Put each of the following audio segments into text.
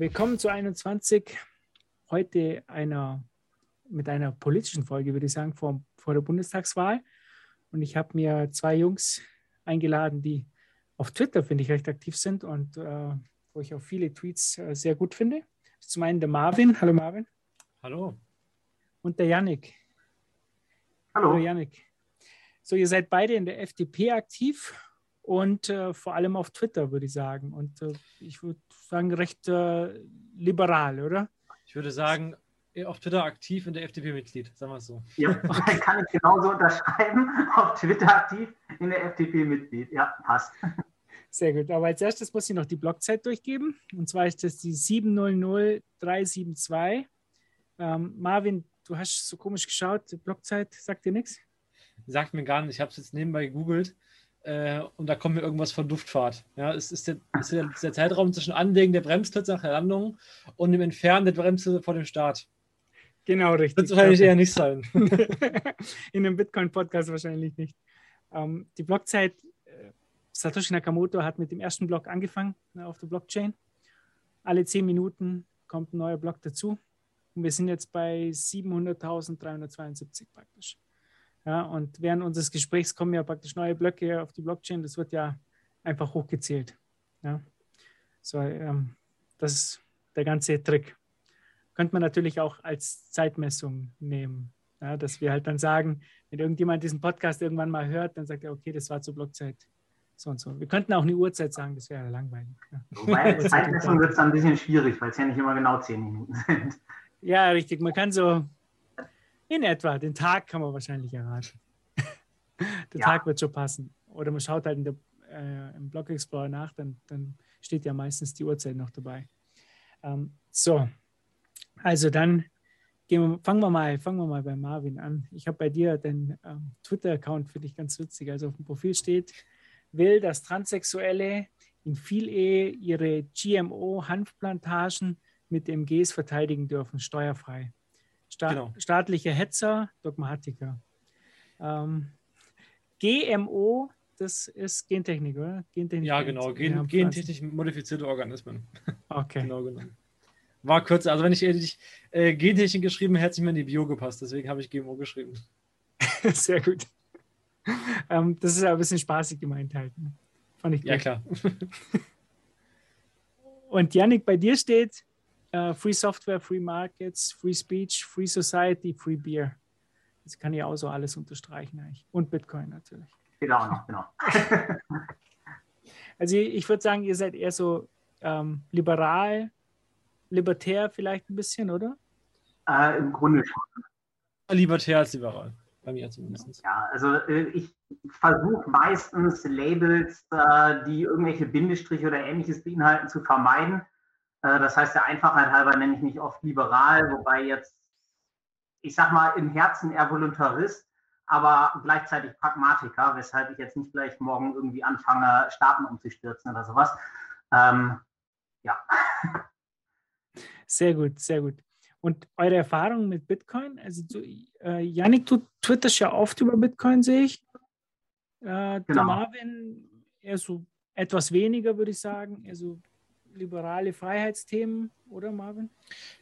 willkommen zu 21. Heute einer, mit einer politischen Folge, würde ich sagen, vor, vor der Bundestagswahl. Und ich habe mir zwei Jungs eingeladen, die auf Twitter, finde ich, recht aktiv sind und äh, wo ich auch viele Tweets äh, sehr gut finde. Zum einen der Marvin. Hallo Marvin. Hallo. Und der Yannick. Hallo. Hallo Yannick. So, ihr seid beide in der FDP aktiv und äh, vor allem auf Twitter, würde ich sagen. Und äh, ich würde sagen, recht äh, liberal, oder? Ich würde sagen, auf Twitter aktiv in der FDP-Mitglied, sagen wir es so. Ja, kann ich genauso unterschreiben. Auf Twitter aktiv in der FDP-Mitglied. Ja, passt. Sehr gut. Aber als erstes muss ich noch die Blockzeit durchgeben. Und zwar ist das die 700372. Ähm, Marvin, du hast so komisch geschaut. Blockzeit sagt dir nichts? Sagt mir gar nicht. Ich habe es jetzt nebenbei gegoogelt. Äh, und da kommt mir irgendwas von Luftfahrt. Ja, es ist der, ist der, der Zeitraum zwischen Anlegen der Bremsklötze nach der Landung und dem Entfernen der Bremse vor dem Start. Genau, richtig. Wird wahrscheinlich eher nicht sein. In einem Bitcoin-Podcast wahrscheinlich nicht. Ähm, die Blockzeit, äh, Satoshi Nakamoto hat mit dem ersten Block angefangen ne, auf der Blockchain. Alle zehn Minuten kommt ein neuer Block dazu. Und wir sind jetzt bei 700.372 praktisch. Ja, und während unseres Gesprächs kommen ja praktisch neue Blöcke auf die Blockchain. Das wird ja einfach hochgezählt. Ja. So, ähm, das ist der ganze Trick. Könnte man natürlich auch als Zeitmessung nehmen. Ja, dass wir halt dann sagen, wenn irgendjemand diesen Podcast irgendwann mal hört, dann sagt er, okay, das war zur Blockzeit so und so. Wir könnten auch eine Uhrzeit sagen, das wäre langweilig. Ja. Wobei Zeitmessung wird es dann ein bisschen schwierig, weil es ja nicht immer genau zehn Minuten sind. Ja, richtig. Man kann so in etwa, den Tag kann man wahrscheinlich erraten. der ja. Tag wird schon passen. Oder man schaut halt der, äh, im Block Explorer nach, dann, dann steht ja meistens die Uhrzeit noch dabei. Ähm, so, also dann wir, fangen, wir mal, fangen wir mal bei Marvin an. Ich habe bei dir den ähm, Twitter-Account, finde ich ganz witzig. Also auf dem Profil steht, will, dass Transsexuelle in Vielehe ihre GMO-Hanfplantagen mit MGs verteidigen dürfen, steuerfrei. Sta genau. Staatliche Hetzer, Dogmatiker. Ähm, GMO, das ist Gentechnik, oder? Gentechnik ja, genau. Gen gentechnisch modifizierte Organismen. Okay. genau genommen. War kürzer. Also, wenn ich ehrlich äh, Gentechnik geschrieben hätte, hätte ich mir in die Bio gepasst. Deswegen habe ich GMO geschrieben. Sehr gut. Ähm, das ist ja ein bisschen spaßig gemeint halt. Ne? Fand ich gut. Ja, klar. Und Yannick, bei dir steht Uh, free Software, Free Markets, Free Speech, Free Society, Free Beer. Das kann ich auch so alles unterstreichen eigentlich. Und Bitcoin natürlich. Genau, genau. also ich würde sagen, ihr seid eher so ähm, liberal, libertär vielleicht ein bisschen, oder? Äh, Im Grunde schon. Libertär als liberal. Bei mir zumindest. Ja, also äh, ich versuche meistens Labels, äh, die irgendwelche Bindestriche oder ähnliches beinhalten, zu vermeiden äh, das heißt, der Einfachheit halber nenne ich mich oft liberal, wobei jetzt, ich sag mal, im Herzen eher Voluntarist, aber gleichzeitig Pragmatiker, weshalb ich jetzt nicht gleich morgen irgendwie anfange, Staaten umzustürzen oder sowas. Ähm, ja. Sehr gut, sehr gut. Und eure Erfahrung mit Bitcoin? Also, du, äh, Janik, du twitterst ja oft über Bitcoin, sehe ich. Äh, genau. Der Marvin eher so etwas weniger, würde ich sagen. Eher so liberale Freiheitsthemen, oder Marvin?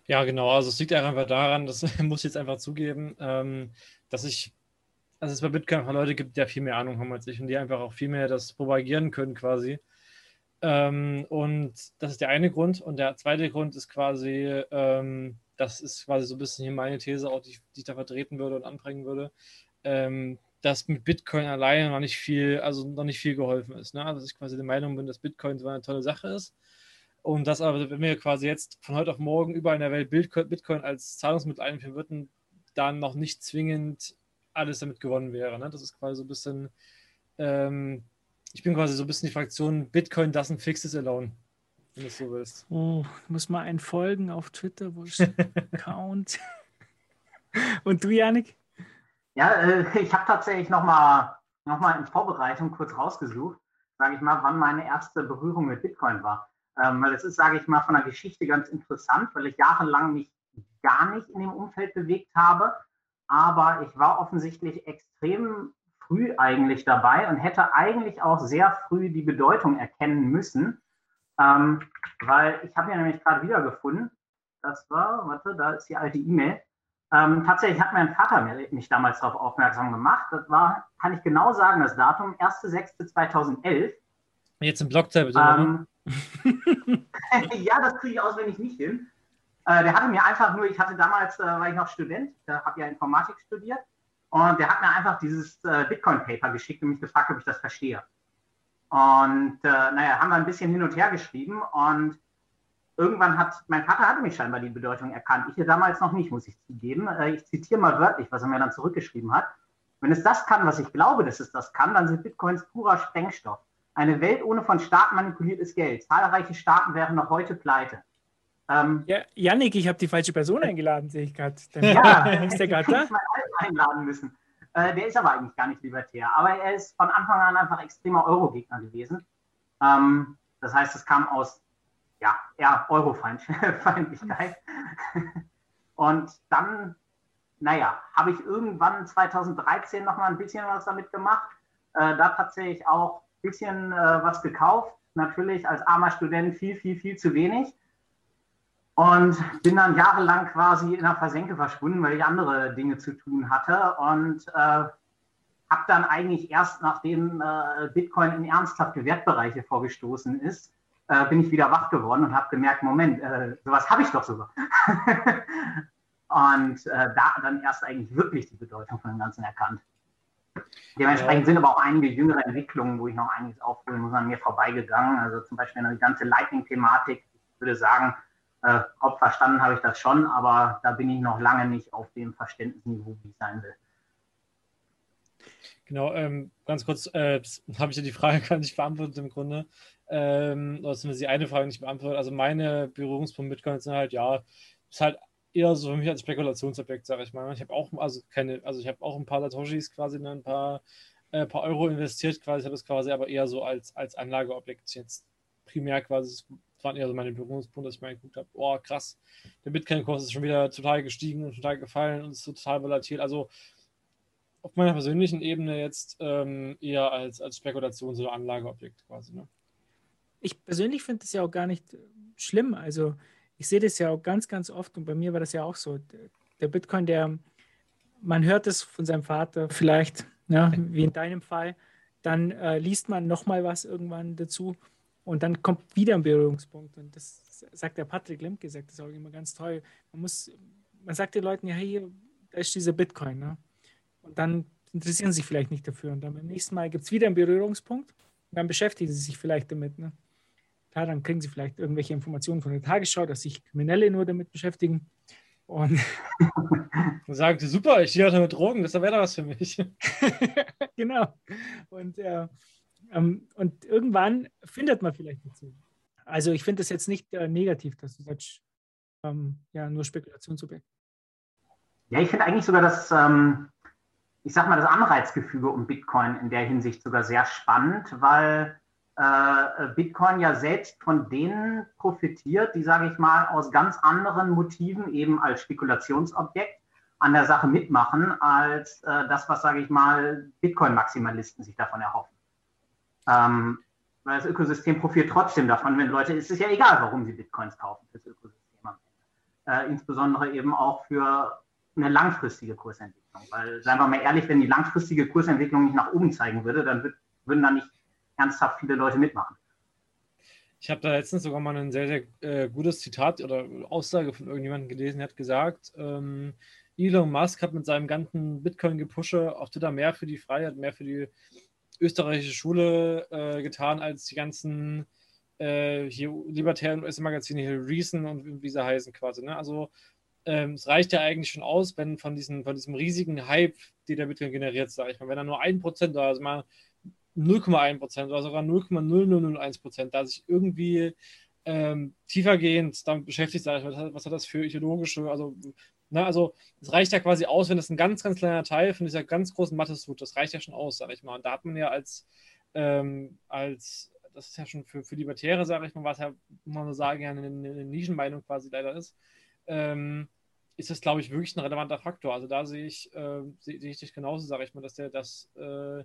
Ja, genau. Also es liegt einfach daran, das muss ich jetzt einfach zugeben, ähm, dass ich, also es bei Bitcoin einfach Leute gibt, die ja viel mehr Ahnung haben als ich und die einfach auch viel mehr das propagieren können quasi. Ähm, und das ist der eine Grund. Und der zweite Grund ist quasi, ähm, das ist quasi so ein bisschen hier meine These, auch die, die ich da vertreten würde und anbringen würde, ähm, dass mit Bitcoin alleine noch nicht viel, also noch nicht viel geholfen ist. Ne? Also dass ich quasi der Meinung bin, dass Bitcoin so eine tolle Sache ist und das aber, wenn wir quasi jetzt von heute auf morgen überall in der Welt Bitcoin als Zahlungsmittel einführen würden, dann noch nicht zwingend alles damit gewonnen wäre. Ne? Das ist quasi so ein bisschen, ähm, ich bin quasi so ein bisschen die Fraktion Bitcoin doesn't fix it alone, wenn du es so willst. Oh, muss mal einen folgen auf Twitter, wo ist Account? Und du, Janik? Ja, äh, ich habe tatsächlich nochmal noch mal in Vorbereitung kurz rausgesucht, sage ich mal, wann meine erste Berührung mit Bitcoin war. Ähm, weil es ist, sage ich mal, von der Geschichte ganz interessant, weil ich jahrelang mich gar nicht in dem Umfeld bewegt habe. Aber ich war offensichtlich extrem früh eigentlich dabei und hätte eigentlich auch sehr früh die Bedeutung erkennen müssen. Ähm, weil ich habe ja nämlich gerade wiedergefunden, das war, warte, da ist die alte E-Mail. Ähm, tatsächlich hat mein Vater mich damals darauf aufmerksam gemacht. Das war, kann ich genau sagen, das Datum 1.6.2011. Jetzt im Blog bitte. Ähm, ja, das kriege ich auswendig nicht hin. Äh, der hatte mir einfach nur, ich hatte damals, äh, war ich noch Student, da habe ja Informatik studiert, und der hat mir einfach dieses äh, Bitcoin-Paper geschickt und mich gefragt, ob ich das verstehe. Und äh, naja, haben wir ein bisschen hin und her geschrieben und irgendwann hat, mein Vater hatte mich scheinbar die Bedeutung erkannt. Ich hier damals noch nicht, muss ich zugeben. Äh, ich zitiere mal wörtlich, was er mir dann zurückgeschrieben hat. Wenn es das kann, was ich glaube, dass es das kann, dann sind Bitcoins purer Sprengstoff. Eine Welt ohne von Staaten manipuliertes Geld. Zahlreiche Staaten wären noch heute pleite. Ähm, ja, Yannick, ich habe die falsche Person eingeladen, sehe ich gerade. Ja, ist der gerade da? Mal einladen müssen. Äh, der ist aber eigentlich gar nicht libertär. Aber er ist von Anfang an einfach extremer Euro-Gegner gewesen. Ähm, das heißt, es kam aus ja, eher Eurofeindlichkeit. Und dann, naja, habe ich irgendwann 2013 noch mal ein bisschen was damit gemacht. Äh, da tatsächlich auch bisschen äh, was gekauft. Natürlich als armer Student viel, viel, viel zu wenig. Und bin dann jahrelang quasi in der Versenke verschwunden, weil ich andere Dinge zu tun hatte. Und äh, habe dann eigentlich erst, nachdem äh, Bitcoin in ernsthafte Wertbereiche vorgestoßen ist, äh, bin ich wieder wach geworden und habe gemerkt, Moment, äh, sowas habe ich doch sogar. und äh, da dann erst eigentlich wirklich die Bedeutung von dem Ganzen erkannt. Dementsprechend sind aber auch einige jüngere Entwicklungen, wo ich noch einiges aufholen muss, an mir vorbeigegangen. Also zum Beispiel eine ganze Lightning-Thematik. Ich würde sagen, äh, ob verstanden habe ich das schon, aber da bin ich noch lange nicht auf dem Verständnisniveau, wie ich sein will. Genau, ähm, ganz kurz äh, habe ich ja die Frage gar nicht beantwortet im Grunde. Ähm, oder zumindest die eine Frage nicht beantwortet. Also meine Berührungspunkte mit Bitcoin sind halt, ja, ist halt eher so für mich als Spekulationsobjekt, sage ich mal. Ich habe auch, also keine, also ich habe auch ein paar Satoshis quasi, ne, ein paar, äh, paar Euro investiert quasi, habe es quasi aber eher so als, als Anlageobjekt jetzt primär quasi, das waren eher so meine Berührungspunkte, dass ich mal geguckt habe, oh krass, der Bitcoin-Kurs ist schon wieder total gestiegen und total gefallen und ist total volatil. Also auf meiner persönlichen Ebene jetzt ähm, eher als, als Spekulations- oder Anlageobjekt quasi. Ne? ich persönlich finde das ja auch gar nicht schlimm. Also ich sehe das ja auch ganz, ganz oft und bei mir war das ja auch so. Der Bitcoin, der, man hört es von seinem Vater vielleicht, ja, wie in deinem Fall, dann äh, liest man nochmal was irgendwann dazu und dann kommt wieder ein Berührungspunkt. Und das sagt der Patrick Lemke, sagt das auch immer ganz toll. Man muss, man sagt den Leuten, ja, hier, da ist dieser Bitcoin. Ne? Und dann interessieren sie sich vielleicht nicht dafür. Und dann beim nächsten Mal gibt es wieder einen Berührungspunkt und dann beschäftigen sie sich vielleicht damit. Ne? Klar, dann kriegen sie vielleicht irgendwelche Informationen von der Tagesschau, dass sich Kriminelle nur damit beschäftigen. Und dann sagen sie, super, ich stehe mit Drogen, das wäre da was für mich. genau. Und, äh, ähm, und irgendwann findet man vielleicht dazu. Also ich finde das jetzt nicht äh, negativ, dass du sagst, ähm, ja, nur Spekulationsobjekt. Ja, ich finde eigentlich sogar das, ähm, ich sag mal, das Anreizgefüge um Bitcoin in der Hinsicht sogar sehr spannend, weil äh, Bitcoin ja selbst von denen profitiert, die, sage ich mal, aus ganz anderen Motiven eben als Spekulationsobjekt an der Sache mitmachen, als äh, das, was, sage ich mal, Bitcoin-Maximalisten sich davon erhoffen. Ähm, weil das Ökosystem profitiert trotzdem davon, wenn Leute, es ist ja egal, warum sie Bitcoins kaufen fürs Ökosystem am Ende. Äh, insbesondere eben auch für eine langfristige Kursentwicklung. Weil, seien wir mal ehrlich, wenn die langfristige Kursentwicklung nicht nach oben zeigen würde, dann wird, würden da nicht ernsthaft viele Leute mitmachen. Ich habe da letztens sogar mal ein sehr, sehr äh, gutes Zitat oder Aussage von irgendjemandem gelesen, der hat gesagt, ähm, Elon Musk hat mit seinem ganzen Bitcoin-Gepusche auf Twitter mehr für die Freiheit, mehr für die österreichische Schule äh, getan, als die ganzen äh, hier libertären US-Magazine, hier Reason und wie sie heißen quasi. Ne? Also ähm, es reicht ja eigentlich schon aus, wenn von, diesen, von diesem riesigen Hype, die der Bitcoin generiert, sage ich mal, wenn da nur ein Prozent da ist, mal 0,1 Prozent oder sogar 0,0001 Prozent, da sich irgendwie ähm, tiefergehend damit beschäftigt, sage ich, was, was hat das für ideologische, also, na, ne, also es reicht ja quasi aus, wenn das ein ganz, ganz kleiner Teil von dieser ganz großen Matheswut, das reicht ja schon aus, sage ich mal. Und da hat man ja als, ähm, als das ist ja schon für, für Libertäre, sage ich mal, was ja, muss man sagen, ja eine, eine Nischenmeinung quasi leider ist, ähm, ist das, glaube ich, wirklich ein relevanter Faktor. Also da sehe ich, äh, sehe, sehe ich dich genauso, sage ich mal, dass der das äh,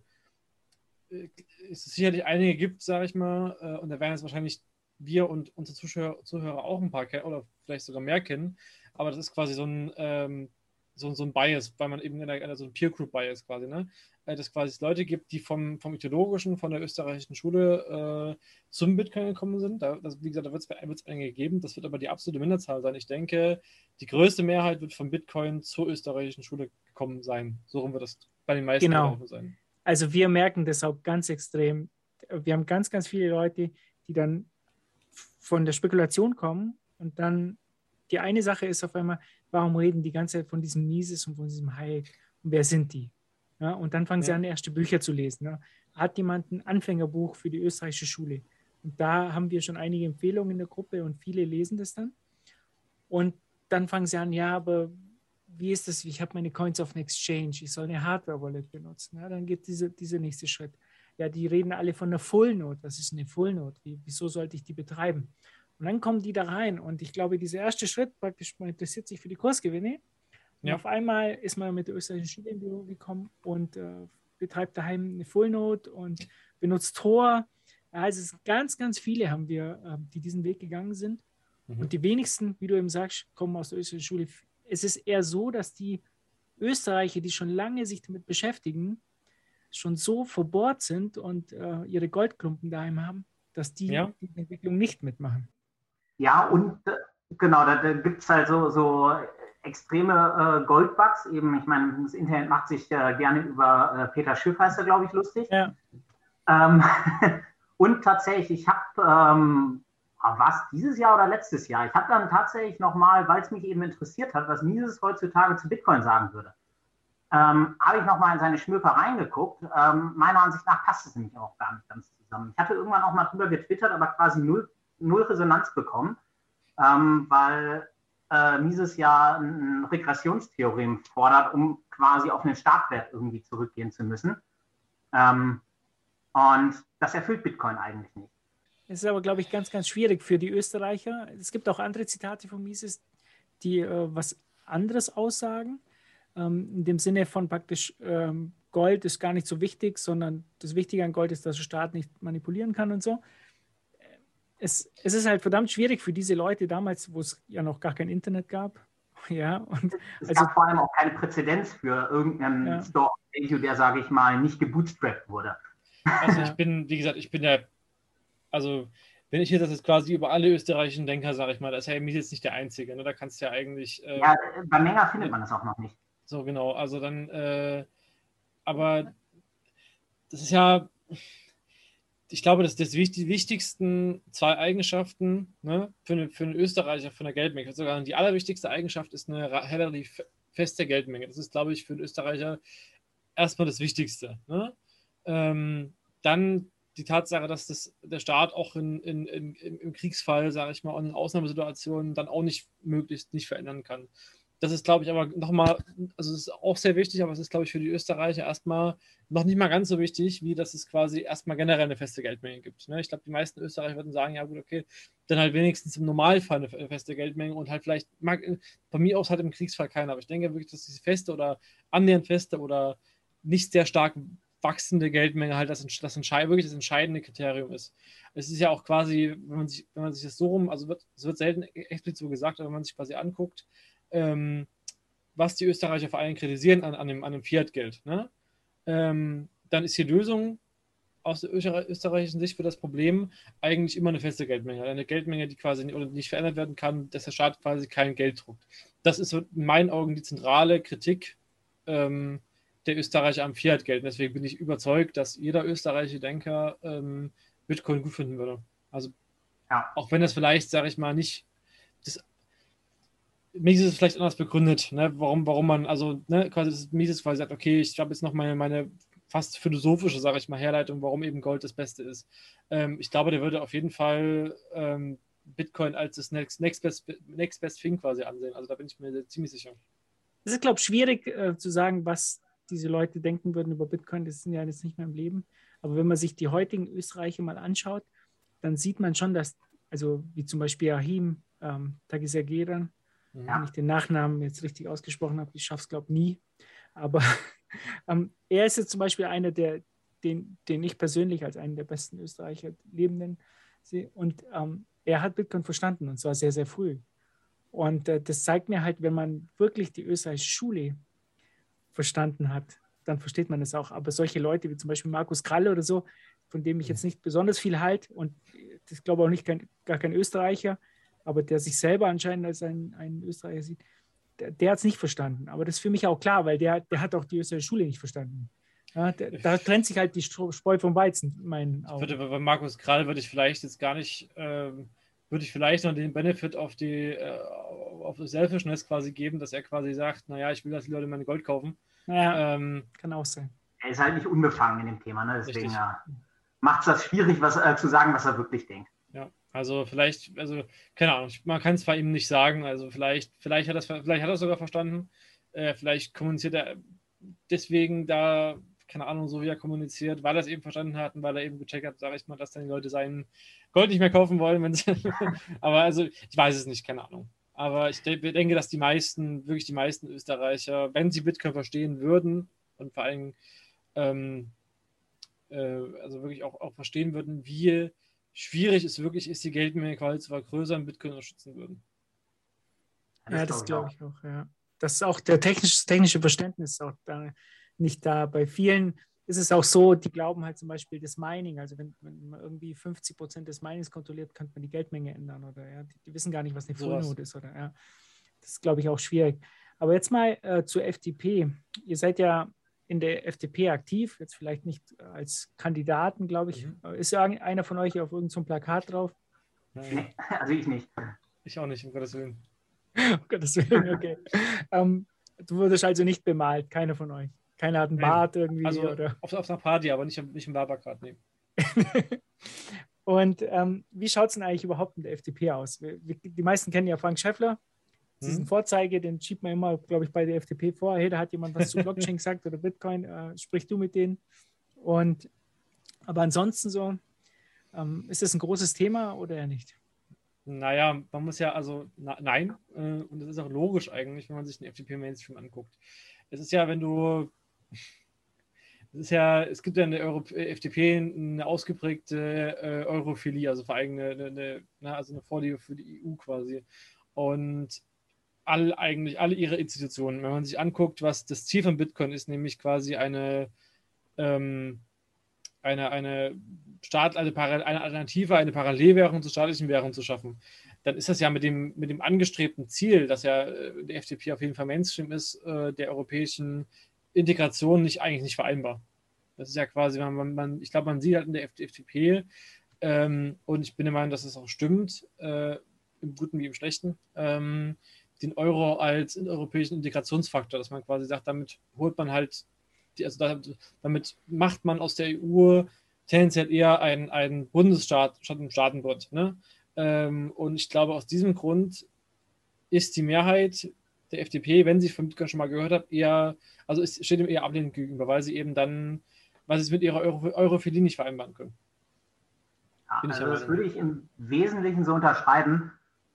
es sicherlich einige gibt, sage ich mal, äh, und da werden jetzt wahrscheinlich wir und unsere Zuschauer, Zuhörer auch ein paar kennen oder vielleicht sogar mehr kennen. Aber das ist quasi so ein, ähm, so, so ein Bias, weil man eben in der, so ein Peer Group Bias quasi, ne? Äh, dass quasi es Leute gibt, die vom, vom Ideologischen, von der österreichischen Schule äh, zum Bitcoin gekommen sind. Da, das, wie gesagt, da wird es einige geben. Das wird aber die absolute Minderzahl sein. Ich denke, die größte Mehrheit wird vom Bitcoin zur österreichischen Schule gekommen sein. So rum wird das bei den meisten genau. sein. Also wir merken das auch ganz extrem. Wir haben ganz, ganz viele Leute, die dann von der Spekulation kommen und dann die eine Sache ist auf einmal, warum reden die ganze Zeit von diesem Mises und von diesem Hayek und wer sind die? Ja, und dann fangen ja. sie an, erste Bücher zu lesen. Ja. Hat jemand ein Anfängerbuch für die österreichische Schule? Und da haben wir schon einige Empfehlungen in der Gruppe und viele lesen das dann. Und dann fangen sie an, ja, aber wie ist das? Ich habe meine Coins auf eine Exchange, ich soll eine Hardware-Wallet benutzen. Ja, dann geht dieser diese nächste Schritt. Ja, die reden alle von einer Full Note. Was ist eine Full Note? Wie, wieso sollte ich die betreiben? Und dann kommen die da rein. Und ich glaube, dieser erste Schritt, praktisch, man interessiert sich für die Kursgewinne. Und ja. auf einmal ist man mit der österreichischen Schule im Büro gekommen und äh, betreibt daheim eine Full Note und benutzt Tor. Also es ganz, ganz viele haben wir, äh, die diesen Weg gegangen sind. Mhm. Und die wenigsten, wie du eben sagst, kommen aus der österreichischen Schule. Es ist eher so, dass die Österreicher, die schon lange sich damit beschäftigen, schon so verbohrt sind und äh, ihre Goldklumpen daheim haben, dass die ja. die Entwicklung nicht mitmachen. Ja, und äh, genau, da, da gibt es halt so, so extreme äh, Goldbugs. Eben, ich meine, das Internet macht sich äh, gerne über äh, Peter Schiff, heißt er, glaube ich, lustig. Ja. Ähm, und tatsächlich, ich habe, ähm, ah, was, dieses Jahr oder letztes Jahr? Ich habe dann tatsächlich nochmal, weil es mich eben interessiert hat, was Mises heutzutage zu Bitcoin sagen würde, ähm, habe ich nochmal in seine Schmöker reingeguckt. Ähm, meiner Ansicht nach passt es nämlich auch gar nicht ganz zusammen. Ich hatte irgendwann auch mal drüber getwittert, aber quasi null null Resonanz bekommen, ähm, weil äh, Mises ja ein Regressionstheorem fordert, um quasi auf einen Startwert irgendwie zurückgehen zu müssen. Ähm, und das erfüllt Bitcoin eigentlich nicht. Es ist aber, glaube ich, ganz, ganz schwierig für die Österreicher. Es gibt auch andere Zitate von Mises, die äh, was anderes aussagen. Ähm, in dem Sinne von praktisch ähm, Gold ist gar nicht so wichtig, sondern das Wichtige an Gold ist, dass der Staat nicht manipulieren kann und so es, es ist halt verdammt schwierig für diese Leute damals, wo es ja noch gar kein Internet gab. Ja, und es also, gab vor allem auch keine Präzedenz für irgendeinen ja. Store, der, sage ich mal, nicht gebootstrapped wurde. Also ich bin, wie gesagt, ich bin ja, also wenn ich hier das jetzt quasi über alle österreichischen Denker, sage ich mal, da ist ja Mies jetzt nicht der Einzige, ne? da kannst du ja eigentlich... Äh, ja, bei Menger findet man das auch noch nicht. So, genau, also dann, äh, aber das ist ja, ich glaube, dass das die wichtigsten zwei Eigenschaften ne, für, eine, für einen Österreicher von der Geldmenge, sogar die allerwichtigste Eigenschaft ist eine relativ feste Geldmenge. Das ist, glaube ich, für einen Österreicher erstmal das Wichtigste. Ne? Ähm, dann die Tatsache, dass das, der Staat auch in, in, in, im Kriegsfall, sage ich mal, und in Ausnahmesituationen dann auch nicht möglichst nicht verändern kann. Das ist, glaube ich, aber nochmal, also es ist auch sehr wichtig, aber es ist, glaube ich, für die Österreicher erstmal noch nicht mal ganz so wichtig, wie dass es quasi erstmal generell eine feste Geldmenge gibt. Ne? Ich glaube, die meisten Österreicher würden sagen, ja gut, okay, dann halt wenigstens im Normalfall eine feste Geldmenge und halt vielleicht, mag, bei mir aus halt im Kriegsfall keiner, aber ich denke wirklich, dass diese feste oder annähernd feste oder nicht sehr stark wachsende Geldmenge halt das, das wirklich das entscheidende Kriterium ist. Es ist ja auch quasi, wenn man sich, wenn man sich das so rum, also wird, es wird selten explizit so gesagt, aber wenn man sich quasi anguckt, ähm, was die Österreicher vor allem kritisieren an, an dem, dem Fiat-Geld, ne? ähm, dann ist die Lösung aus der österreichischen Sicht für das Problem eigentlich immer eine feste Geldmenge. Eine Geldmenge, die quasi nicht, nicht verändert werden kann, dass der Staat quasi kein Geld druckt. Das ist in meinen Augen die zentrale Kritik ähm, der Österreicher am Fiat-Geld. Deswegen bin ich überzeugt, dass jeder österreichische Denker ähm, Bitcoin gut finden würde. Also ja. auch wenn das vielleicht, sage ich mal, nicht das Mises ist vielleicht anders begründet, ne? warum, warum man, also ne, quasi das Mises quasi sagt, okay, ich habe jetzt noch meine, meine fast philosophische, sage ich mal, Herleitung, warum eben Gold das Beste ist. Ähm, ich glaube, der würde auf jeden Fall ähm, Bitcoin als das Next, Next, Best, Next Best Thing quasi ansehen. Also da bin ich mir ziemlich sicher. Es ist, glaube ich, schwierig äh, zu sagen, was diese Leute denken würden über Bitcoin. Das sind ja jetzt nicht mehr im Leben. Aber wenn man sich die heutigen Österreicher mal anschaut, dann sieht man schon, dass, also wie zum Beispiel Ahim ähm, Tagisageran, ja. Wenn ich den Nachnamen jetzt richtig ausgesprochen habe, ich schaffe es, glaube ich, nie. Aber ähm, er ist jetzt zum Beispiel einer, der, den, den ich persönlich als einen der besten Österreicher Lebenden sehe. Und ähm, er hat Bitcoin verstanden und zwar sehr, sehr früh. Und äh, das zeigt mir halt, wenn man wirklich die österreichische Schule verstanden hat, dann versteht man es auch. Aber solche Leute wie zum Beispiel Markus Kralle oder so, von dem ich jetzt nicht besonders viel halte und das glaube auch nicht kein, gar kein Österreicher, aber der sich selber anscheinend als ein, ein Österreicher sieht, der, der hat es nicht verstanden. Aber das ist für mich auch klar, weil der, der hat auch die österreichische Schule nicht verstanden. Ja, da, da, trennt sich halt die Spreu vom Weizen, in meinen Augen. Würde, bei Markus Krall würde ich vielleicht jetzt gar nicht, ähm, würde ich vielleicht noch den Benefit auf die äh, auf Selfishness quasi geben, dass er quasi sagt, naja, ich will, dass die Leute meine Gold kaufen. Ja, ähm, kann auch sein. Er ist halt nicht unbefangen in dem Thema, ne? deswegen ja, macht es das schwierig, was, äh, zu sagen, was er wirklich denkt. Ja, also vielleicht, also keine Ahnung, man kann es zwar ihm nicht sagen, also vielleicht, vielleicht hat er vielleicht hat er sogar verstanden, äh, vielleicht kommuniziert er deswegen da keine Ahnung, so wie er kommuniziert, weil er es eben verstanden hat und weil er eben gecheckt hat, sage ich mal, dass dann die Leute sein Gold nicht mehr kaufen wollen. Wenn sie Aber also, ich weiß es nicht, keine Ahnung. Aber ich denke, dass die meisten, wirklich die meisten Österreicher, wenn sie Bitcoin verstehen würden und vor allem ähm, äh, also wirklich auch, auch verstehen würden, wie schwierig es wirklich ist, die Geldmenge quasi zu vergrößern, Bitcoin unterstützen würden. Ja, das glaube ich auch, ja. Das ist auch der technische, technische Verständnis auch da nicht da. Bei vielen ist es auch so, die glauben halt zum Beispiel das Mining, also wenn, wenn man irgendwie 50 Prozent des Minings kontrolliert, könnte man die Geldmenge ändern oder ja, die, die wissen gar nicht, was eine Fullnode ist oder ja. Das ist, glaube ich, auch schwierig. Aber jetzt mal äh, zur FDP. Ihr seid ja in der FDP aktiv, jetzt vielleicht nicht als Kandidaten, glaube ich. Mhm. Ist ja einer von euch auf irgendeinem Plakat drauf? Nein. Also ich nicht. Ich auch nicht, um Gottes Willen. um Gottes Willen, okay. ähm, du wurdest also nicht bemalt, keiner von euch. Keiner hat einen Nein. Bart irgendwie. Also oder? Auf, auf einer Party, aber nicht, nicht im Barbergrad nehmen. Und ähm, wie schaut es denn eigentlich überhaupt in der FDP aus? Wir, wir, die meisten kennen ja Frank Schäffler. Diesen hm. Vorzeige, den schiebt man immer, glaube ich, bei der FDP vor. Hey, da hat jemand was zu Blockchain gesagt oder Bitcoin, äh, sprich du mit denen. Und aber ansonsten so, ähm, ist das ein großes Thema oder eher nicht? Naja, man muss ja, also na, nein, äh, und das ist auch logisch eigentlich, wenn man sich den FDP-Mainstream anguckt. Es ist ja, wenn du es ja, es gibt ja in der Euro FDP eine ausgeprägte äh, Europhilie, also allem eine, eine, eine, also eine Vorliebe für die EU quasi. Und all, eigentlich alle ihre Institutionen, wenn man sich anguckt, was das Ziel von Bitcoin ist, nämlich quasi eine, ähm, eine, eine, Staat, eine, eine Alternative, eine Parallelwährung zur staatlichen Währung zu schaffen, dann ist das ja mit dem, mit dem angestrebten Ziel, dass ja äh, der FDP auf jeden Fall Mainstream ist, äh, der europäischen Integration nicht eigentlich nicht vereinbar. Das ist ja quasi, man, man ich glaube, man sieht halt in der FDP, ähm, und ich bin der Meinung, dass es auch stimmt, äh, im Guten wie im Schlechten, ähm, den Euro als europäischen Integrationsfaktor, dass man quasi sagt, damit holt man halt, die, also da, damit macht man aus der EU tendenziell eher einen, einen Bundesstaat statt einen Staatenbund. Ne? Ähm, und ich glaube, aus diesem Grund ist die Mehrheit der FDP, wenn sie von Bitcoin schon mal gehört hat, eher, also es steht ihm eher ablehnend gegenüber, weil sie eben dann, weil sie es mit ihrer Euro, Europhilie nicht vereinbaren können. Ja, also das würde ich im Wesentlichen so unterschreiben,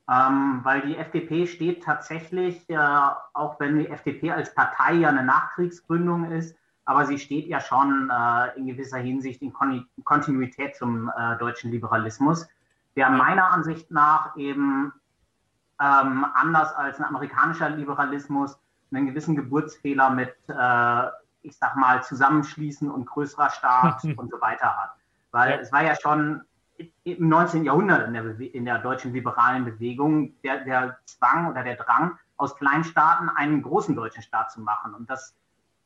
ähm, weil die FDP steht tatsächlich, äh, auch wenn die FDP als Partei ja eine Nachkriegsgründung ist, aber sie steht ja schon äh, in gewisser Hinsicht in Kon Kontinuität zum äh, deutschen Liberalismus, der meiner Ansicht nach eben ähm, anders als ein amerikanischer Liberalismus einen gewissen Geburtsfehler mit, äh, ich sag mal, Zusammenschließen und größerer Staat und so weiter hat. Weil ja. es war ja schon im 19. Jahrhundert in der, in der deutschen liberalen Bewegung der, der Zwang oder der Drang, aus Kleinstaaten einen großen deutschen Staat zu machen. Und das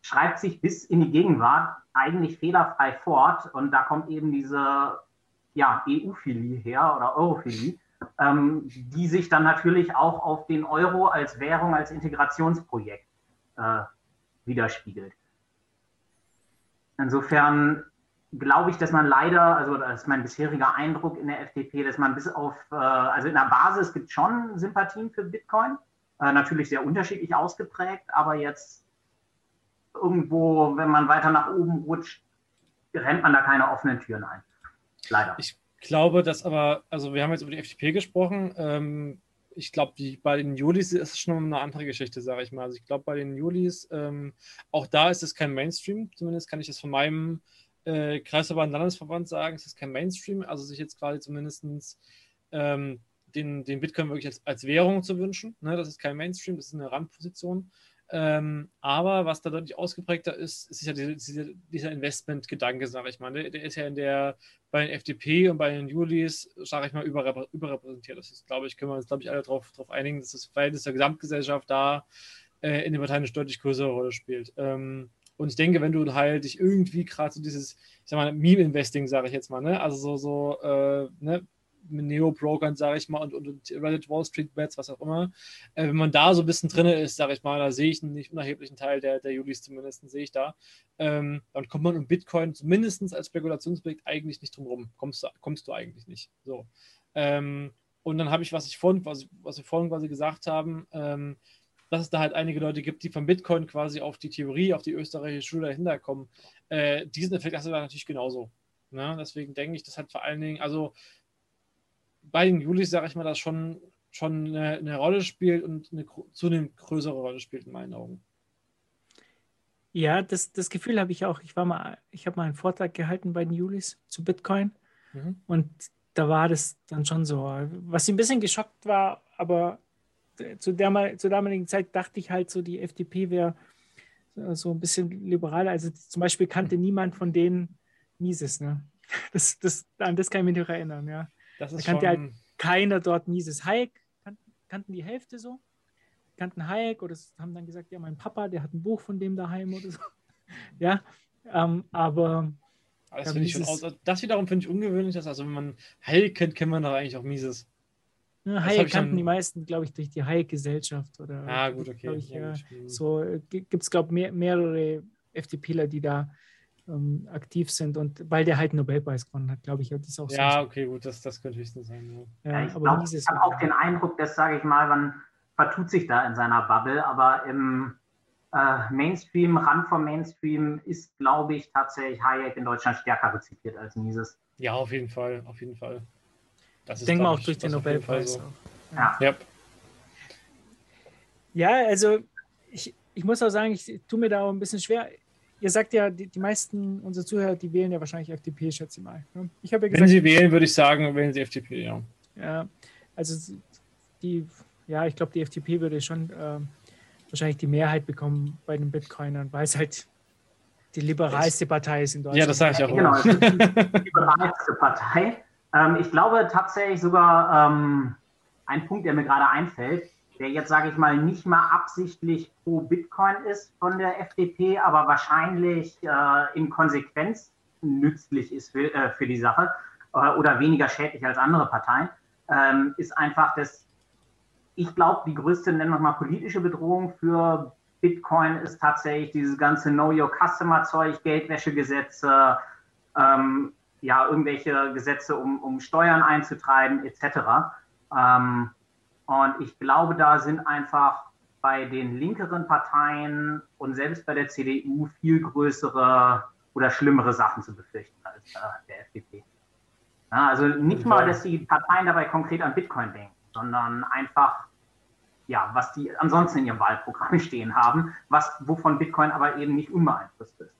schreibt sich bis in die Gegenwart eigentlich fehlerfrei fort. Und da kommt eben diese ja, EU-Philie her oder Europhilie, ähm, die sich dann natürlich auch auf den Euro als Währung, als Integrationsprojekt äh, widerspiegelt. Insofern glaube ich, dass man leider, also das ist mein bisheriger Eindruck in der FDP, dass man bis auf, äh, also in der Basis gibt es schon Sympathien für Bitcoin, äh, natürlich sehr unterschiedlich ausgeprägt, aber jetzt irgendwo, wenn man weiter nach oben rutscht, rennt man da keine offenen Türen ein. Leider. Ich glaube, dass aber, also wir haben jetzt über die FDP gesprochen. Ähm, ich glaube, bei den Julis ist es schon eine andere Geschichte, sage ich mal. Also ich glaube, bei den Julis, ähm, auch da ist es kein Mainstream. Zumindest kann ich das von meinem äh, Kreisverband, Landesverband sagen, es ist kein Mainstream. Also sich jetzt quasi zumindest ähm, den, den Bitcoin wirklich als, als Währung zu wünschen. Ne? Das ist kein Mainstream, das ist eine Randposition. Ähm, aber was da deutlich ausgeprägter ist, ist ja dieser, dieser Investmentgedanke, sage ich mal. Ne? Der ist ja in der, bei den FDP und bei den Julis, sage ich mal, überrepr überrepräsentiert. Das ist, glaube ich, können wir uns, glaube ich, alle darauf einigen, dass das Verhältnis der Gesamtgesellschaft da äh, in den Parteien eine deutlich größere Rolle spielt. Ähm, und ich denke, wenn du halt dich irgendwie gerade so dieses, ich sag mal, Meme-Investing, sage ich jetzt mal, ne? Also so, so, äh, ne? Neo-Brokern, sage ich mal, und, und, und, Reddit Wall Street Bets, was auch immer. Äh, wenn man da so ein bisschen drin ist, sage ich mal, da sehe ich einen nicht unerheblichen Teil der, der Julis zumindest, sehe ich da. Ähm, dann kommt man um Bitcoin zumindest als Spekulationsobjekt eigentlich nicht drum rum. Kommst du, kommst du eigentlich nicht. So. Ähm, und dann habe ich, was ich vorhin, was, was wir vorhin quasi gesagt haben, ähm, dass es da halt einige Leute gibt, die von Bitcoin quasi auf die Theorie, auf die österreichische Schule dahinter kommen. Äh, diesen Effekt hast du da natürlich genauso. Ne? Deswegen denke ich, das hat vor allen Dingen, also bei den Julis, sage ich mal, das schon, schon eine, eine Rolle spielt und eine zunehmend größere Rolle spielt in meinen Augen. Ja, das, das Gefühl habe ich auch. Ich war mal, ich habe mal einen Vortrag gehalten bei den Julis zu Bitcoin mhm. und da war das dann schon so. Was ein bisschen geschockt war, aber zu der zur damaligen Zeit dachte ich halt so, die FDP wäre so ein bisschen liberaler. Also zum Beispiel kannte niemand von denen Mises. Ne? Das, das, an das kann ich mich noch erinnern, ja. Das ist da kannte halt keiner dort Mises. Hayek kannten, kannten die Hälfte so. Kannten Hayek oder haben dann gesagt, ja, mein Papa, der hat ein Buch von dem daheim oder so. ja, ähm, aber das, ja, schon, das wiederum finde ich ungewöhnlich, dass also wenn man Hayek kennt, kennt man doch eigentlich auch Mises. Ja, Hayek kannten dann... die meisten, glaube ich, durch die Hayek-Gesellschaft oder. Ah, gut, okay. Ich, ja, so äh, gibt es, glaube ich, mehr, mehrere FDPler, die da ähm, aktiv sind und weil der halt einen Nobelpreis gewonnen hat, glaube ich, das ist auch so. Ja, okay, gut, das, das könnte höchstens sein. Ja. Ja, ich glaube, ich habe auch den Eindruck, dass, sage ich mal, man vertut sich da in seiner Bubble, aber im äh, Mainstream, Rand vom Mainstream ist, glaube ich, tatsächlich Hayek in Deutschland stärker rezipiert als Mises. Ja, auf jeden Fall, auf jeden Fall. Das ist, denke mal auch durch den Nobelpreis. So. Ja. ja. Ja, also ich, ich muss auch sagen, ich tue mir da auch ein bisschen schwer ihr sagt ja, die, die meisten unserer Zuhörer, die wählen ja wahrscheinlich FDP, schätze ich mal. Ne? Ich ja gesagt, Wenn sie wählen, würde ich sagen, wählen sie FDP, ja. Ja, also die, ja, ich glaube, die FDP würde schon äh, wahrscheinlich die Mehrheit bekommen bei den Bitcoinern, weil es halt die liberalste Partei ist in Deutschland. Ja, das sage ich auch. Genau, die liberalste Partei. Ähm, ich glaube tatsächlich sogar ähm, ein Punkt, der mir gerade einfällt, der jetzt, sage ich mal, nicht mal absichtlich pro Bitcoin ist von der FDP, aber wahrscheinlich äh, in Konsequenz nützlich ist für, äh, für die Sache äh, oder weniger schädlich als andere Parteien, ähm, ist einfach, dass ich glaube, die größte, nennen wir mal, politische Bedrohung für Bitcoin ist tatsächlich dieses ganze Know Your Customer Zeug, Geldwäschegesetze, ähm, ja, irgendwelche Gesetze, um, um Steuern einzutreiben, etc. Ähm, und ich glaube, da sind einfach bei den linkeren Parteien und selbst bei der CDU viel größere oder schlimmere Sachen zu befürchten als äh, der FDP. Ja, also nicht mal, dass die Parteien dabei konkret an Bitcoin denken, sondern einfach, ja, was die ansonsten in ihrem Wahlprogramm stehen haben, was, wovon Bitcoin aber eben nicht unbeeinflusst ist.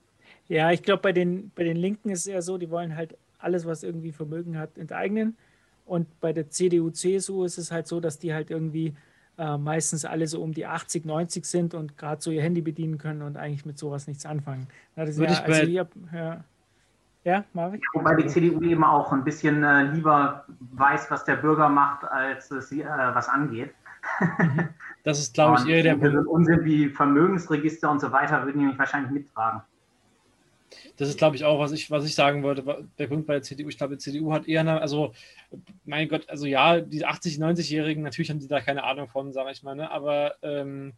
Ja, ich glaube, bei den, bei den Linken ist es eher so, die wollen halt alles, was irgendwie Vermögen hat, enteignen. Und bei der CDU, CSU ist es halt so, dass die halt irgendwie äh, meistens alle so um die 80, 90 sind und gerade so ihr Handy bedienen können und eigentlich mit sowas nichts anfangen. Ja, Würde ja, ich also hier, ja. Ja, Marvin? Wobei die CDU eben auch ein bisschen äh, lieber weiß, was der Bürger macht, als es äh, was angeht. Das ist, glaube ich, eher der Punkt. Unsinn wie Vermögensregister und so weiter würden die mich wahrscheinlich mittragen. Das ist, glaube ich, auch, was ich, was ich sagen wollte. Der Punkt bei der CDU, ich glaube, die CDU hat eher, eine, also, mein Gott, also ja, die 80-, 90-Jährigen, natürlich haben die da keine Ahnung von, sage ich mal, ne? aber ähm,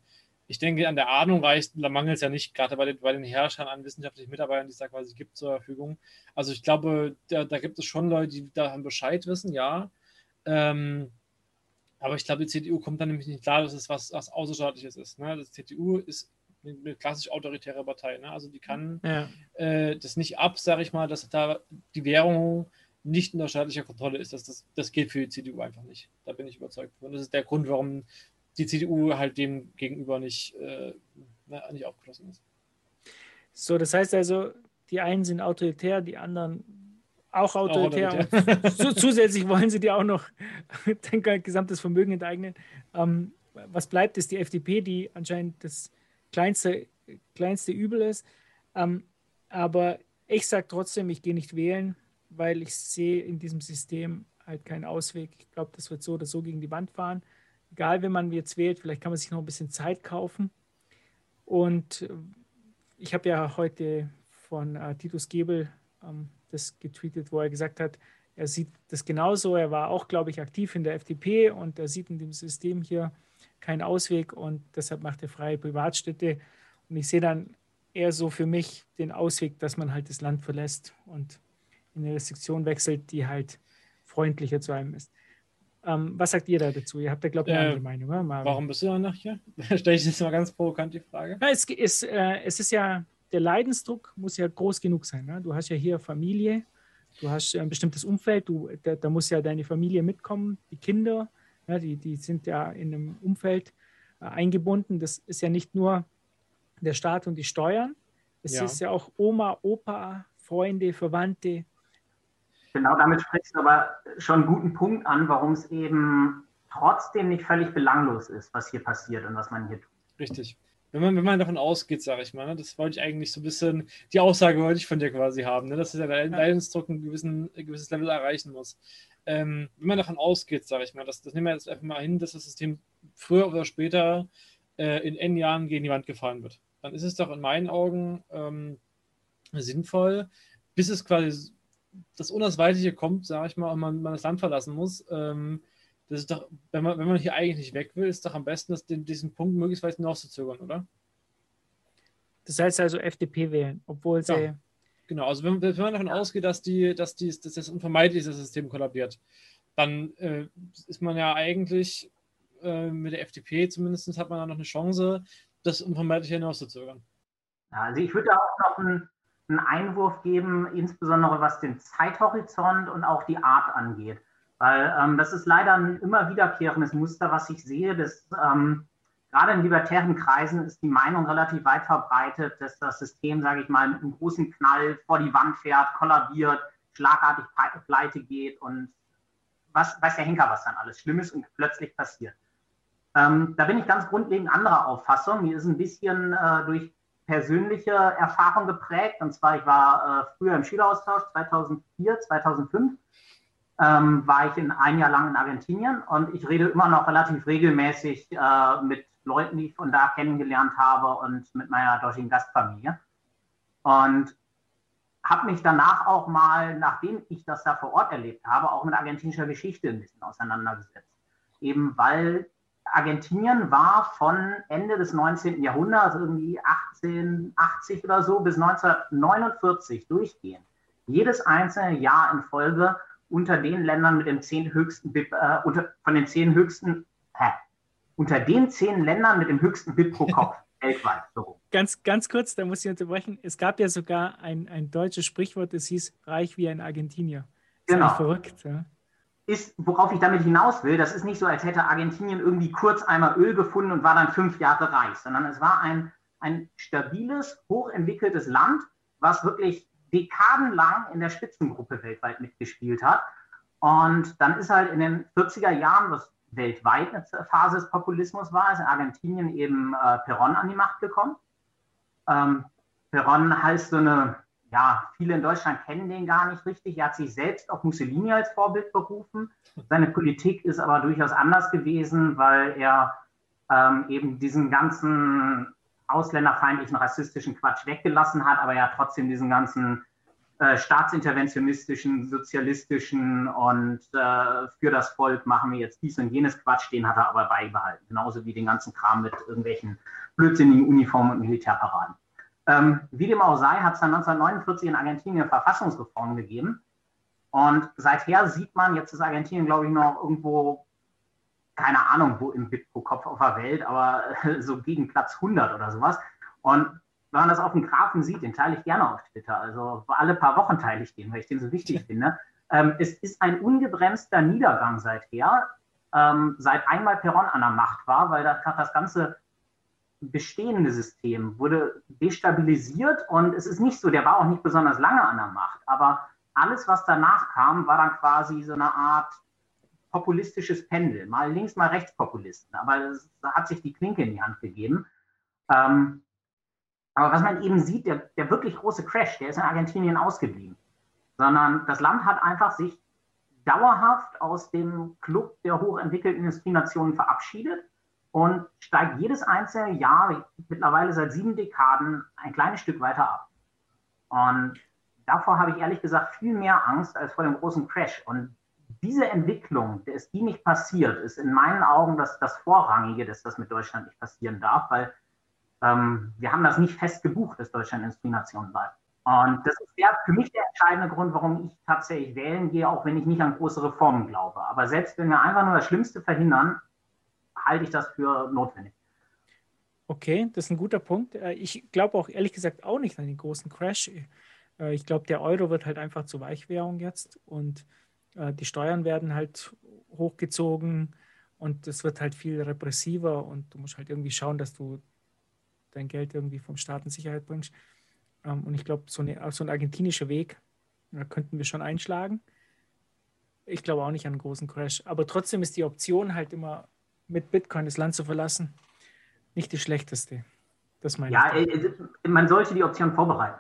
ich denke, an der Ahnung reicht, da mangelt es ja nicht, gerade bei den, bei den Herrschern an wissenschaftlichen Mitarbeitern, die es da quasi gibt zur Verfügung. Also ich glaube, da, da gibt es schon Leute, die da Bescheid wissen, ja. Ähm, aber ich glaube, die CDU kommt dann nämlich nicht klar, dass es was, was Außerstaatliches ist. Ne? Die CDU ist eine klassisch autoritäre Partei. Ne? Also die kann ja. äh, das nicht ab, sage ich mal, dass da die Währung nicht unter staatlicher Kontrolle ist. Das, das, das geht für die CDU einfach nicht. Da bin ich überzeugt. Und das ist der Grund, warum die CDU halt dem gegenüber nicht, äh, nicht aufgeschlossen ist. So, das heißt also, die einen sind autoritär, die anderen Auch autoritär. Auch autoritär. zu, zusätzlich wollen sie dir auch noch dein gesamtes Vermögen enteignen. Ähm, was bleibt, ist die FDP, die anscheinend das kleinste, kleinste Übel ist. Ähm, aber ich sage trotzdem, ich gehe nicht wählen, weil ich sehe in diesem System halt keinen Ausweg. Ich glaube, das wird so oder so gegen die Wand fahren. Egal, wenn man jetzt wählt, vielleicht kann man sich noch ein bisschen Zeit kaufen. Und ich habe ja heute von äh, Titus Gebel ähm, das getweetet, wo er gesagt hat, er sieht das genauso. Er war auch, glaube ich, aktiv in der FDP und er sieht in dem System hier keinen Ausweg und deshalb macht er freie Privatstädte. Und ich sehe dann eher so für mich den Ausweg, dass man halt das Land verlässt und in eine Restriktion wechselt, die halt freundlicher zu einem ist. Ähm, was sagt ihr da dazu? Ihr habt da, glaube ich, eine äh, andere Meinung. Oder? Warum bist du dann noch hier? Stelle ich jetzt mal ganz provokant die Frage. Ja, es, ist, äh, es ist ja, der Leidensdruck muss ja groß genug sein. Ne? Du hast ja hier Familie, du hast ein bestimmtes Umfeld, du, da, da muss ja deine Familie mitkommen, die Kinder, ja, die, die sind ja in einem Umfeld äh, eingebunden. Das ist ja nicht nur der Staat und die Steuern, es ja. ist ja auch Oma, Opa, Freunde, Verwandte, Genau, damit sprichst du aber schon einen guten Punkt an, warum es eben trotzdem nicht völlig belanglos ist, was hier passiert und was man hier tut. Richtig. Wenn man, wenn man davon ausgeht, sage ich mal, ne, das wollte ich eigentlich so ein bisschen, die Aussage wollte ich von dir quasi haben, ne, dass der Leidensdruck ein, gewissen, ein gewisses Level erreichen muss. Ähm, wenn man davon ausgeht, sage ich mal, das, das nehmen wir jetzt einfach mal hin, dass das System früher oder später äh, in N Jahren gegen die Wand gefahren wird, dann ist es doch in meinen Augen ähm, sinnvoll, bis es quasi das Unausweichliche kommt, sage ich mal, und man, man, das Land verlassen muss, ähm, das ist doch, wenn man, wenn man hier eigentlich nicht weg will, ist doch am besten, das, den, diesen Punkt möglichst weit hinauszuzögern, oder? Das heißt also FDP wählen, obwohl sie. Ja, genau, also wenn, wenn, man davon ausgeht, dass, die, dass, die, dass das unvermeidliche System kollabiert, dann äh, ist man ja eigentlich äh, mit der FDP zumindest hat man da noch eine Chance, das unvermeidliche hinauszuzögern. Ja, also ich würde auch noch ein, einen Einwurf geben, insbesondere was den Zeithorizont und auch die Art angeht. Weil ähm, das ist leider ein immer wiederkehrendes Muster, was ich sehe. Dass, ähm, gerade in libertären Kreisen ist die Meinung relativ weit verbreitet, dass das System, sage ich mal, mit einem großen Knall vor die Wand fährt, kollabiert, schlagartig pleite geht und was weiß der Henker, was dann alles Schlimmes und plötzlich passiert. Ähm, da bin ich ganz grundlegend anderer Auffassung. Mir ist ein bisschen äh, durch persönliche Erfahrung geprägt. Und zwar, ich war äh, früher im Schüleraustausch 2004, 2005. Ähm, war ich in ein Jahr lang in Argentinien und ich rede immer noch relativ regelmäßig äh, mit Leuten, die ich von da kennengelernt habe und mit meiner dortigen Gastfamilie. Und habe mich danach auch mal, nachdem ich das da vor Ort erlebt habe, auch mit argentinischer Geschichte ein bisschen auseinandergesetzt. Eben weil Argentinien war von Ende des 19. Jahrhunderts, irgendwie 1880 oder so, bis 1949 durchgehend, jedes einzelne Jahr in Folge unter den Ländern mit dem zehn höchsten BIP, äh, unter, von den zehn höchsten, hä, unter den zehn Ländern mit dem höchsten BIP pro Kopf weltweit. So. Ganz, ganz kurz, da muss ich unterbrechen. Es gab ja sogar ein, ein deutsches Sprichwort, das hieß reich wie ein Argentinier. Das genau. verrückt. Ja? ist, worauf ich damit hinaus will, das ist nicht so, als hätte Argentinien irgendwie kurz einmal Öl gefunden und war dann fünf Jahre reich, sondern es war ein, ein stabiles, hochentwickeltes Land, was wirklich dekadenlang in der Spitzengruppe weltweit mitgespielt hat. Und dann ist halt in den 40er Jahren, was weltweit eine Phase des Populismus war, ist in Argentinien eben äh, Perón an die Macht gekommen. Ähm, Perón heißt so eine ja, viele in Deutschland kennen den gar nicht richtig. Er hat sich selbst auf Mussolini als Vorbild berufen. Seine Politik ist aber durchaus anders gewesen, weil er ähm, eben diesen ganzen ausländerfeindlichen, rassistischen Quatsch weggelassen hat, aber ja trotzdem diesen ganzen äh, staatsinterventionistischen, sozialistischen und äh, für das Volk machen wir jetzt dies und jenes Quatsch, den hat er aber beibehalten. Genauso wie den ganzen Kram mit irgendwelchen blödsinnigen Uniformen und Militärparaden. Ähm, wie dem auch sei, hat es dann 1949 in Argentinien Verfassungsreformen gegeben. Und seither sieht man, jetzt ist Argentinien, glaube ich, noch irgendwo, keine Ahnung, wo im BIP pro Kopf auf der Welt, aber so gegen Platz 100 oder sowas. Und wenn man das auf dem Grafen sieht, den teile ich gerne auf Twitter. Also alle paar Wochen teile ich den, weil ich den so wichtig finde. Ähm, es ist ein ungebremster Niedergang seither, ähm, seit einmal Peron an der Macht war, weil das, das ganze bestehende System wurde destabilisiert und es ist nicht so, der war auch nicht besonders lange an der Macht, aber alles, was danach kam, war dann quasi so eine Art populistisches Pendel. Mal links, mal rechts Populisten. Aber da hat sich die Klinke in die Hand gegeben. Ähm, aber was man eben sieht, der, der wirklich große Crash, der ist in Argentinien ausgeblieben. Sondern das Land hat einfach sich dauerhaft aus dem Club der hochentwickelten Industrienationen verabschiedet und steigt jedes einzelne Jahr, mittlerweile seit sieben Dekaden, ein kleines Stück weiter ab. Und davor habe ich ehrlich gesagt viel mehr Angst als vor dem großen Crash. Und diese Entwicklung, dass die nicht passiert, ist in meinen Augen das, das Vorrangige, dass das mit Deutschland nicht passieren darf, weil ähm, wir haben das nicht fest gebucht, dass Deutschland Industrienation bleibt. Und das ist der, für mich der entscheidende Grund, warum ich tatsächlich wählen gehe, auch wenn ich nicht an große Reformen glaube. Aber selbst wenn wir einfach nur das Schlimmste verhindern, halte ich das für notwendig. Okay, das ist ein guter Punkt. Äh, ich glaube auch ehrlich gesagt auch nicht an den großen Crash. Äh, ich glaube, der Euro wird halt einfach zur Weichwährung jetzt und äh, die Steuern werden halt hochgezogen und es wird halt viel repressiver und du musst halt irgendwie schauen, dass du dein Geld irgendwie vom Staat in Sicherheit bringst. Ähm, und ich glaube, so, eine, so ein argentinischer Weg könnten wir schon einschlagen. Ich glaube auch nicht an einen großen Crash. Aber trotzdem ist die Option halt immer, mit Bitcoin das Land zu verlassen, nicht die schlechteste. Das meine ja, ich. Ja, man sollte die Option vorbereiten.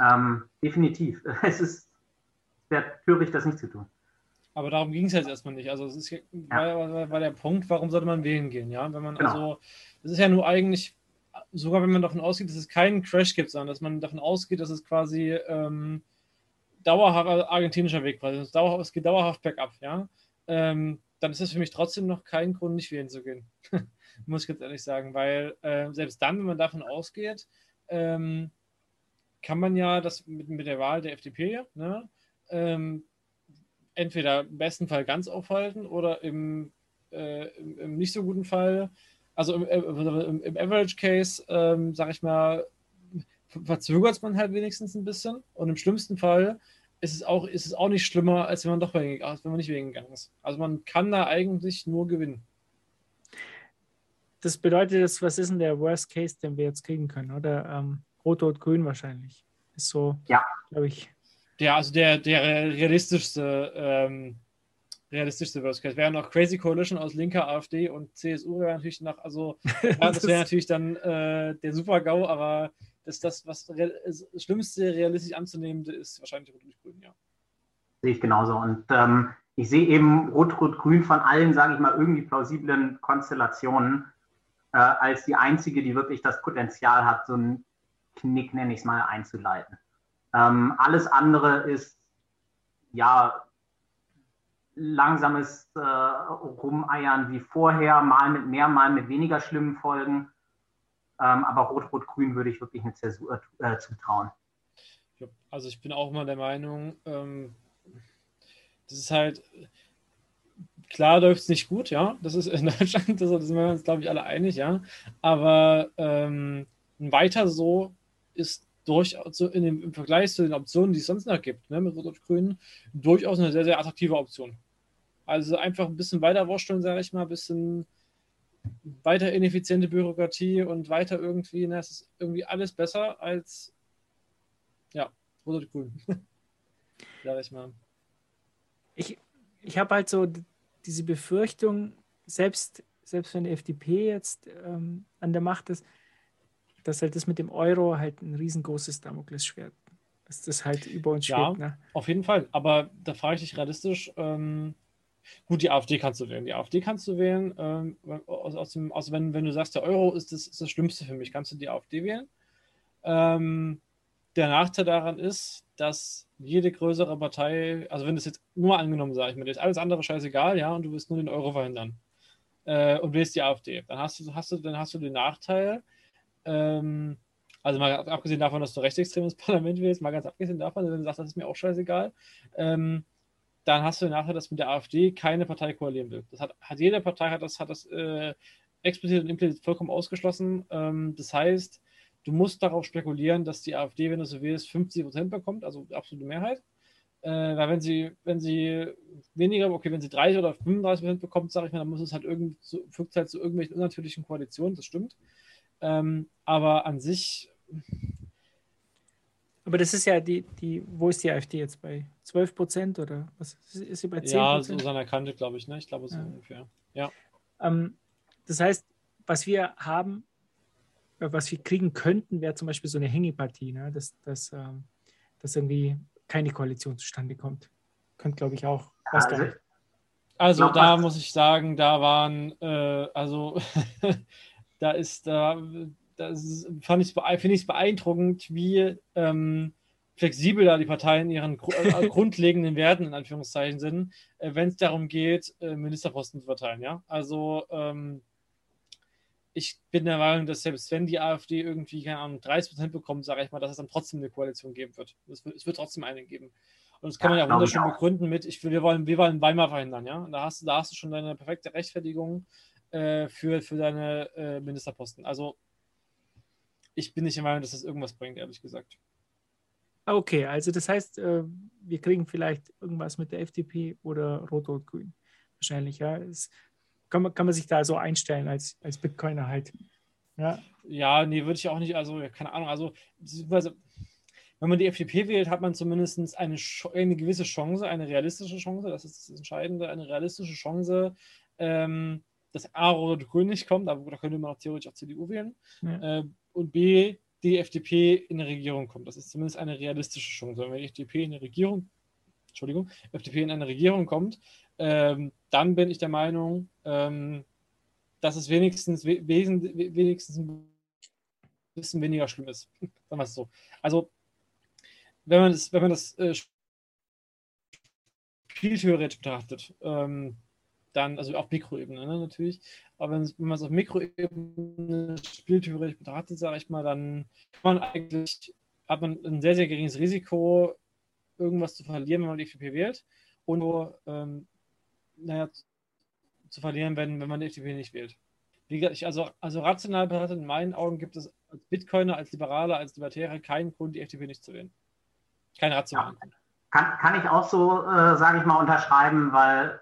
Ähm, definitiv. Es ist wäre töricht, das nicht zu tun. Aber darum ging es jetzt erstmal nicht. Also es ist ja. war, war, war, der Punkt, warum sollte man wählen gehen, ja? Wenn man genau. also, es ist ja nur eigentlich sogar wenn man davon ausgeht, dass es keinen Crash gibt, sondern dass man davon ausgeht, dass es quasi ähm, dauerhaft also argentinischer Weg quasi, es, dauerhaft, es geht dauerhaft bergab, ja, ähm, dann ist das für mich trotzdem noch kein Grund, nicht wählen zu gehen. Muss ich jetzt ehrlich sagen, weil äh, selbst dann, wenn man davon ausgeht, ähm, kann man ja das mit, mit der Wahl der FDP, ne, ähm, entweder im besten Fall ganz aufhalten oder im, äh, im, im nicht so guten Fall also im, im, im Average Case, ähm, sag ich mal, verzögert man halt wenigstens ein bisschen. Und im schlimmsten Fall ist es auch, ist es auch nicht schlimmer, als wenn man doch wegen, als wenn man nicht wegen gegangen ist. Also man kann da eigentlich nur gewinnen. Das bedeutet, dass, was ist denn der Worst Case, den wir jetzt kriegen können? Oder ähm, Rot, Rot, Grün wahrscheinlich. Ist so, ja. glaube ich. Ja, also der, der realistischste ähm, realistischste Worst Case. Wäre noch Crazy Coalition aus linker AfD und CSU wäre natürlich noch, also ja, das wäre natürlich dann äh, der Super-GAU, aber das, das, was das Schlimmste realistisch anzunehmende ist wahrscheinlich Rot-Grün, ja. Sehe ich genauso. Und ähm, ich sehe eben Rot-Rot-Grün von allen, sage ich mal, irgendwie plausiblen Konstellationen äh, als die einzige, die wirklich das Potenzial hat, so einen Knick, nenne ich es mal, einzuleiten. Ähm, alles andere ist ja langsames äh, Rumeiern wie vorher, mal mit mehr, mal mit weniger schlimmen Folgen. Ähm, aber Rot-Rot-Grün würde ich wirklich eine Zäsur äh, zutrauen. Also ich bin auch mal der Meinung, ähm, das ist halt, klar läuft es nicht gut, ja, das ist in Deutschland, das, sind wir uns, glaube ich, alle einig, ja, aber ähm, weiter so ist durchaus in dem, im Vergleich zu den Optionen, die es sonst noch gibt, ne, mit Rot und Grün, durchaus eine sehr, sehr attraktive Option. Also einfach ein bisschen weiter wursteln, sage ich mal, ein bisschen weiter ineffiziente Bürokratie und weiter irgendwie, ne, es ist irgendwie alles besser als ja, Rot und Grün. sage ich mal. Ich, ich habe halt so diese Befürchtung, selbst, selbst wenn die FDP jetzt ähm, an der Macht ist, dass halt das mit dem Euro halt ein riesengroßes Damoklesschwert, dass das halt über uns ja, schwebt. Ne? Auf jeden Fall. Aber da frage ich dich realistisch, ähm, gut, die AfD kannst du wählen. Die AfD kannst du wählen. Ähm, aus, aus dem, also wenn, wenn du sagst, der Euro ist das, ist das Schlimmste für mich, kannst du die AfD wählen. Ähm, der Nachteil daran ist, dass jede größere Partei, also wenn das jetzt nur angenommen, sage ich mir, ist alles andere scheißegal, ja, und du willst nur den Euro verhindern äh, und wählst die AfD, dann hast du, hast du, dann hast du den Nachteil, ähm, also mal abgesehen davon, dass du rechtsextremes Parlament willst, mal ganz abgesehen davon, wenn du sagst, das ist mir auch scheißegal, ähm, dann hast du Nachteil, dass mit der AfD keine Partei koalieren will. Das hat, hat jede Partei hat das, hat das äh, explizit und implizit vollkommen ausgeschlossen. Ähm, das heißt, du musst darauf spekulieren, dass die AfD, wenn du so willst, 50 Prozent bekommt, also absolute Mehrheit. Äh, weil wenn sie, wenn sie weniger, okay, wenn sie 30 oder 35 Prozent bekommt, sage ich mal, dann muss es halt irgend, halt zu irgendwelchen unnatürlichen Koalitionen, das stimmt. Ähm, aber an sich. Aber das ist ja die, die, wo ist die AfD jetzt bei 12 Prozent oder was ist sie bei 10 Ja, so seiner Kante, glaube ich, ne? Ich glaube so ja. ungefähr. Ja. Ähm, das heißt, was wir haben, äh, was wir kriegen könnten, wäre zum Beispiel so eine Hängepartie, ne? dass, dass, ähm, dass irgendwie keine Koalition zustande kommt. Könnte, glaube ich, auch. Weiß also, also da muss ich sagen, da waren, äh, also da ist, da, das fand ich finde ich es beeindruckend, wie ähm, flexibel da die Parteien ihren äh, grundlegenden Werten in Anführungszeichen sind, äh, wenn es darum geht, äh, Ministerposten zu verteilen. Ja, also ähm, ich bin der Meinung, dass selbst wenn die AfD irgendwie, keine Ahnung, 30 Prozent bekommt, sage ich mal, dass es dann trotzdem eine Koalition geben wird. Es wird, es wird trotzdem eine geben. Und das kann ja, man ja wunderschön begründen mit, ich wir, wollen, wir wollen Weimar verhindern, ja. Und da hast, da hast du schon deine perfekte Rechtfertigung äh, für, für deine äh, Ministerposten. Also ich bin nicht der Meinung, dass das irgendwas bringt, ehrlich gesagt. Okay, also das heißt, äh, wir kriegen vielleicht irgendwas mit der FDP oder Rot-Rot-Grün. Wahrscheinlich, ja. Es kann man, kann man sich da so einstellen als, als Bitcoiner halt. Ja. ja, nee, würde ich auch nicht, also keine Ahnung, also, also wenn man die FDP wählt, hat man zumindest eine, eine gewisse Chance, eine realistische Chance, das ist das Entscheidende, eine realistische Chance, ähm, dass A, Rot-Grün nicht kommt, aber da könnte man auch theoretisch auch CDU wählen, ja. äh, und B, die FDP in eine Regierung kommt. Das ist zumindest eine realistische Chance. Wenn die FDP in eine Regierung, Entschuldigung, FDP in eine Regierung kommt, ähm, dann bin ich der Meinung, ähm, dass es wenigstens, wesen, wenigstens ein bisschen weniger schlimm ist. Sagen wir es so. Also, wenn man das, wenn man das äh, spieltheoretisch betrachtet, ähm, dann, also auf Mikroebene ne, natürlich, aber wenn, man es auf Mikroebene spieltheoretisch betrachtet, sage ich mal, dann man eigentlich, hat man ein sehr, sehr geringes Risiko, irgendwas zu verlieren, wenn man die FDP wählt. Und ähm, naja, zu verlieren, wenn, wenn man die FDP nicht wählt. Wie gesagt, ich, also, also rational betrachtet, in meinen Augen gibt es als Bitcoiner, als Liberaler, als Libertäre keinen Grund, die FDP nicht zu wählen. Kein rationalen ja, kann, kann ich auch so, äh, sage ich mal, unterschreiben, weil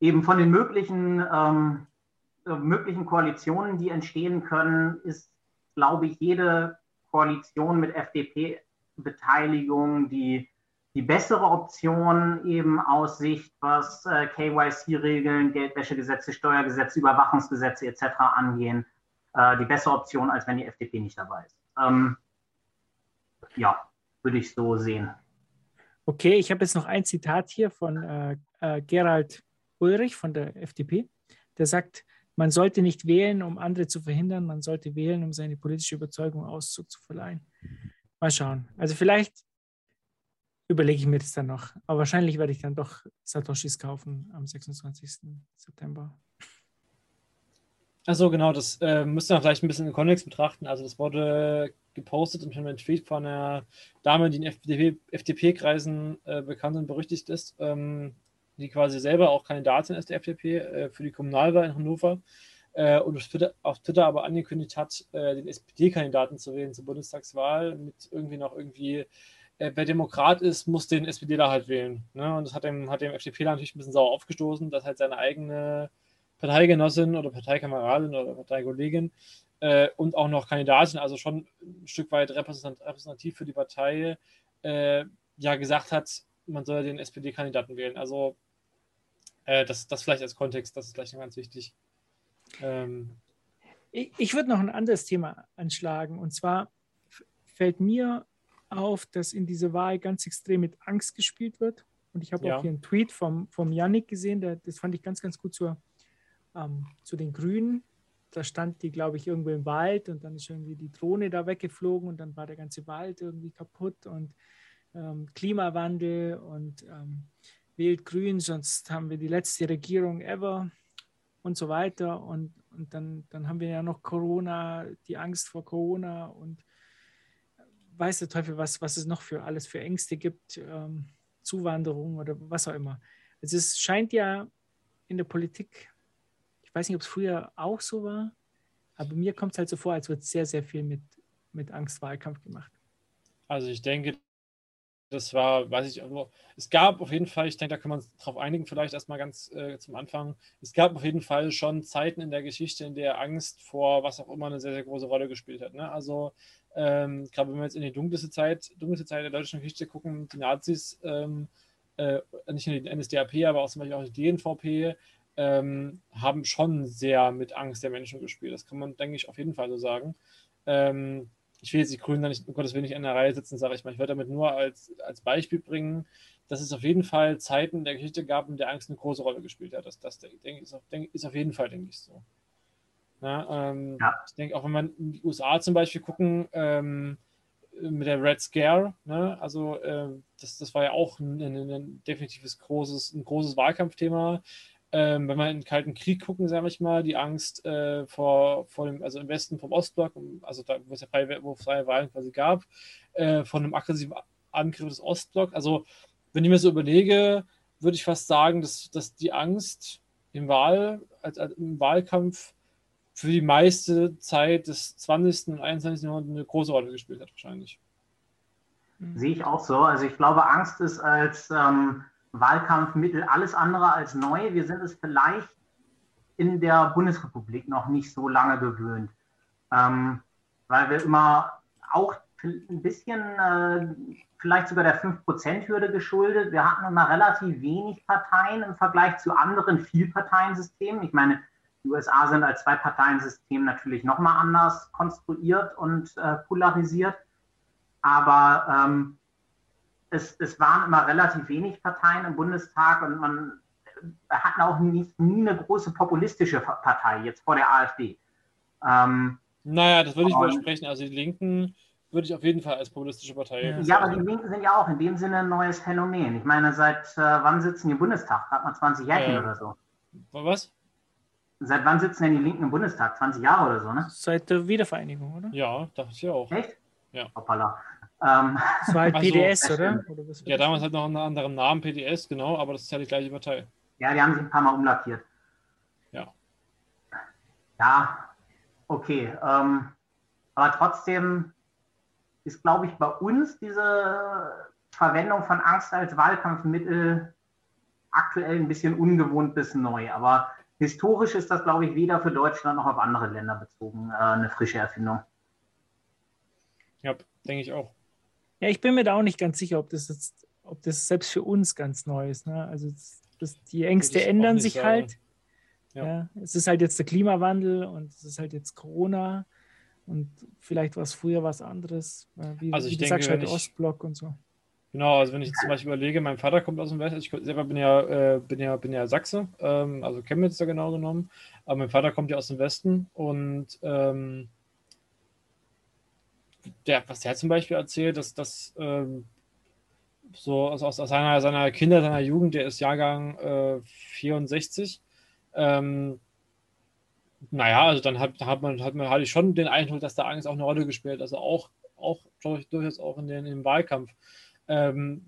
eben von den möglichen, ähm, äh, möglichen Koalitionen, die entstehen können, ist, glaube ich, jede Koalition mit FDP-Beteiligung, die die bessere Option eben aus Sicht, was äh, KYC-Regeln, Geldwäschegesetze, Steuergesetze, Überwachungsgesetze etc. angehen, äh, die bessere Option, als wenn die FDP nicht dabei ist. Ähm, ja, würde ich so sehen. Okay, ich habe jetzt noch ein Zitat hier von äh, äh Gerald Ulrich von der FDP. Der sagt, man sollte nicht wählen, um andere zu verhindern, man sollte wählen, um seine politische Überzeugung Auszug zu verleihen. Mal schauen. Also vielleicht überlege ich mir das dann noch. Aber wahrscheinlich werde ich dann doch Satoshis kaufen am 26. September. Also genau, das äh, müsste man vielleicht ein bisschen im Kontext betrachten. Also das wurde gepostet und einem Tweet von einer Dame, die in FDP-Kreisen äh, bekannt und berüchtigt ist, ähm, die quasi selber auch Kandidatin ist der FDP äh, für die Kommunalwahl in Hannover äh, und auf Twitter, auf Twitter, aber angekündigt hat, äh, den SPD-Kandidaten zu wählen zur Bundestagswahl mit irgendwie noch irgendwie äh, wer Demokrat ist, muss den SPD da halt wählen. Ne? Und das hat dem, hat dem FDP natürlich ein bisschen sauer aufgestoßen, dass halt seine eigene Parteigenossin oder Parteikameradin oder Parteikollegin äh, und auch noch Kandidatin, also schon ein Stück weit repräsentativ für die Partei, äh, ja gesagt hat, man soll den SPD-Kandidaten wählen. Also äh, das, das vielleicht als Kontext, das ist vielleicht ganz wichtig. Ähm, ich, ich würde noch ein anderes Thema anschlagen und zwar fällt mir auf, dass in dieser Wahl ganz extrem mit Angst gespielt wird. Und ich habe ja. auch hier einen Tweet vom, vom Yannick gesehen, der, das fand ich ganz, ganz gut zur, ähm, zu den Grünen. Da stand die, glaube ich, irgendwo im Wald und dann ist irgendwie die Drohne da weggeflogen und dann war der ganze Wald irgendwie kaputt und ähm, Klimawandel und ähm, wählt Grün, sonst haben wir die letzte Regierung ever und so weiter. Und, und dann, dann haben wir ja noch Corona, die Angst vor Corona und weiß der Teufel, was, was es noch für alles für Ängste gibt, ähm, Zuwanderung oder was auch immer. Also es scheint ja in der Politik, ich weiß nicht, ob es früher auch so war, aber mir kommt es halt so vor, als wird sehr, sehr viel mit, mit Angstwahlkampf gemacht. Also ich denke, das war, weiß ich, es gab auf jeden Fall, ich denke, da kann man uns drauf einigen, vielleicht erstmal ganz äh, zum Anfang. Es gab auf jeden Fall schon Zeiten in der Geschichte, in der Angst vor was auch immer eine sehr, sehr große Rolle gespielt hat. Ne? Also Ähm, Gerade wenn wir jetzt in die dunkelste Zeit, dunkelste Zeit der deutschen Geschichte gucken, die Nazis, ähm, äh, nicht nur die NSDAP, aber auch zum Beispiel auch die DNVP, ähm, haben schon sehr mit Angst der Menschen gespielt. Das kann man, denke ich, auf jeden Fall so sagen. Ähm, ich will jetzt die Grünen da nicht, um Gottes Willen nicht in der Reihe sitzen, sage ich mal. Ich werde damit nur als, als Beispiel bringen, dass es auf jeden Fall Zeiten der Geschichte gab, in der Angst eine große Rolle gespielt hat. Das, das denke, ist, auf, denke, ist auf jeden Fall, denke ich, so. Ja, ähm, ja. Ich denke, auch wenn man in die USA zum Beispiel gucken, ähm, mit der Red Scare, ne? also äh, das, das war ja auch ein, ein, ein definitives großes, ein großes Wahlkampfthema ähm, wenn wir in den Kalten Krieg gucken, sage ich mal, die Angst äh, vor, vor dem, also im Westen vom Ostblock, also da, wo es ja freie, wo freie Wahlen quasi gab, äh, von einem aggressiven Angriff des Ostblocks. Also, wenn ich mir so überlege, würde ich fast sagen, dass, dass die Angst im, Wahl, als, als, im Wahlkampf für die meiste Zeit des 20. und 21. Jahrhunderts eine große Rolle gespielt hat, wahrscheinlich. Sehe ich auch so. Also ich glaube, Angst ist als ähm, Wahlkampfmittel alles andere als neu. Wir sind es vielleicht in der Bundesrepublik noch nicht so lange gewöhnt, ähm, weil wir immer auch ein bisschen, äh, vielleicht sogar der 5%-Hürde geschuldet. Wir hatten immer relativ wenig Parteien im Vergleich zu anderen Vielparteiensystemen. Ich meine, die USA sind als Zwei-Parteien-System natürlich nochmal anders konstruiert und äh, polarisiert. Aber ähm, es, es waren immer relativ wenig Parteien im Bundestag und man hatten auch nie, nie eine große populistische Partei, jetzt vor der AfD. Ähm, naja, das würde ich widersprechen. Also die Linken würde ich auf jeden Fall als populistische Partei. Ja, ja aber die Linken sind ja auch in dem Sinne ein neues Phänomen. Ich meine, seit äh, wann sitzen die im Bundestag? Gerade mal 20 Jahre äh, oder so. Was? Seit wann sitzen denn die Linken im Bundestag? 20 Jahre oder so, ne? Seit der Wiedervereinigung, oder? Ja, dachte ich auch. Echt? Ja. Hoppala. Ähm, das war halt PDS, also, oder? oder ja, damals hat noch einen anderen Namen, PDS, genau, aber das ist ja die gleiche Partei. Ja, die haben sich ein paar Mal umlackiert. Ja. Ja, okay. Ähm, aber trotzdem ist, glaube ich, bei uns diese Verwendung von Angst als Wahlkampfmittel aktuell ein bisschen ungewohnt bis neu. Aber historisch ist das, glaube ich, weder für Deutschland noch auf andere Länder bezogen äh, eine frische Erfindung. Ja, denke ich auch. Ja, ich bin mir da auch nicht ganz sicher, ob das jetzt, ob das selbst für uns ganz neu ist. Ne? Also das, die Ängste ändern sich sagen. halt. Ja. ja. es ist halt jetzt der Klimawandel und es ist halt jetzt Corona und vielleicht war es früher was anderes, äh, wie, also ich wie denke, sagst, halt Ostblock und so. Genau, also wenn ich zum Beispiel überlege, mein Vater kommt aus dem Westen, ich selber bin ja, äh, bin ja, bin ja Sachse, ähm, also Chemnitz da genau genommen, aber mein Vater kommt ja aus dem Westen und ähm, der, was der zum Beispiel erzählt, dass das ähm, so aus, aus seiner, seiner Kinder, seiner Jugend, der ist Jahrgang äh, 64. Ähm, naja, also dann hat, hat man, hat man hatte ich schon den Eindruck, dass da Angst auch eine Rolle gespielt, also auch, auch glaube ich, durchaus auch in den, im Wahlkampf. Ähm,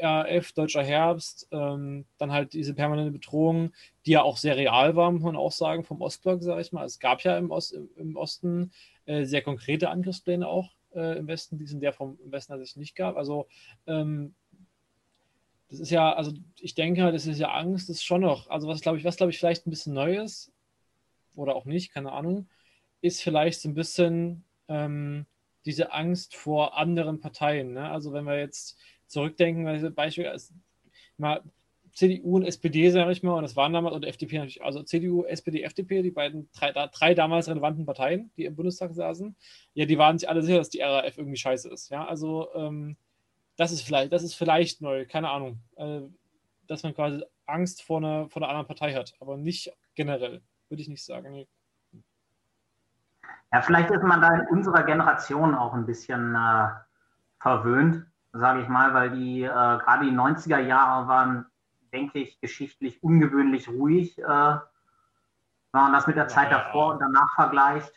RAF, Deutscher Herbst, ähm, dann halt diese permanente Bedrohung, die ja auch sehr real war, muss man auch sagen, vom Ostblock, sage ich mal. Es gab ja im, Ost, im Osten äh, sehr konkrete Angriffspläne auch äh, im Westen, die es in der vom Westen tatsächlich nicht gab. Also ähm, das ist ja, also ich denke, das ist ja Angst, das ist schon noch, also was glaube ich, was glaube ich vielleicht ein bisschen Neues oder auch nicht, keine Ahnung, ist vielleicht so ein bisschen ähm, diese Angst vor anderen Parteien. Ne? Also wenn wir jetzt zurückdenken, Beispiel, mal CDU und SPD, sage ich mal, und das waren damals, und FDP natürlich, also CDU, SPD, FDP, die beiden drei, drei, damals relevanten Parteien, die im Bundestag saßen, ja, die waren sich alle sicher, dass die RAF irgendwie scheiße ist. Ja, also ähm, das ist vielleicht, das ist vielleicht neu, keine Ahnung. Äh, dass man quasi Angst vor einer, vor einer anderen Partei hat, aber nicht generell, würde ich nicht sagen. Nee. Ja, vielleicht ist man da in unserer Generation auch ein bisschen äh, verwöhnt, sage ich mal, weil die äh, gerade die 90er Jahre waren denke ich, geschichtlich ungewöhnlich ruhig, äh, wenn man das mit der Zeit ja, davor und danach vergleicht.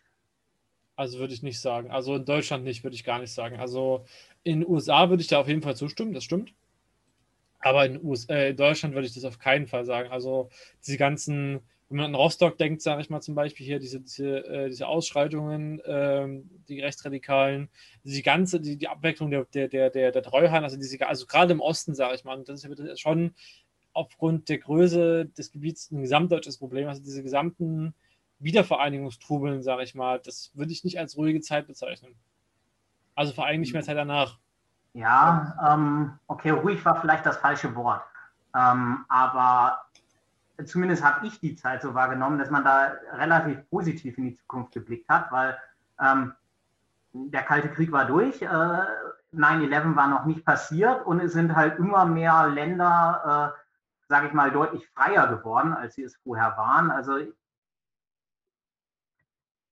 Also würde ich nicht sagen. Also in Deutschland nicht, würde ich gar nicht sagen. Also in den USA würde ich da auf jeden Fall zustimmen, das stimmt. Aber in, US äh, in Deutschland würde ich das auf keinen Fall sagen. Also diese ganzen, wenn man an Rostock denkt, sage ich mal zum Beispiel hier, diese, diese, äh, diese Ausschreitungen, ähm, die Rechtsradikalen, die ganze, die, die Abwechslung der, der, der, der, der Treuhand, also diese, also gerade im Osten, sage ich mal, das ist schon aufgrund der Größe des Gebiets ein gesamtdeutsches Problem. Also diese gesamten Wiedervereinigungstrubeln, sage ich mal, das würde ich nicht als ruhige Zeit bezeichnen. Also vor allem nicht mehr Zeit danach. Ja, ähm, okay, ruhig war vielleicht das falsche Wort. Ähm, aber zumindest habe ich die Zeit so wahrgenommen, dass man da relativ positiv in die Zukunft geblickt hat, weil ähm, der Kalte Krieg war durch, äh, 9-11 war noch nicht passiert und es sind halt immer mehr Länder, äh, sage ich mal, deutlich freier geworden, als sie es vorher waren. Also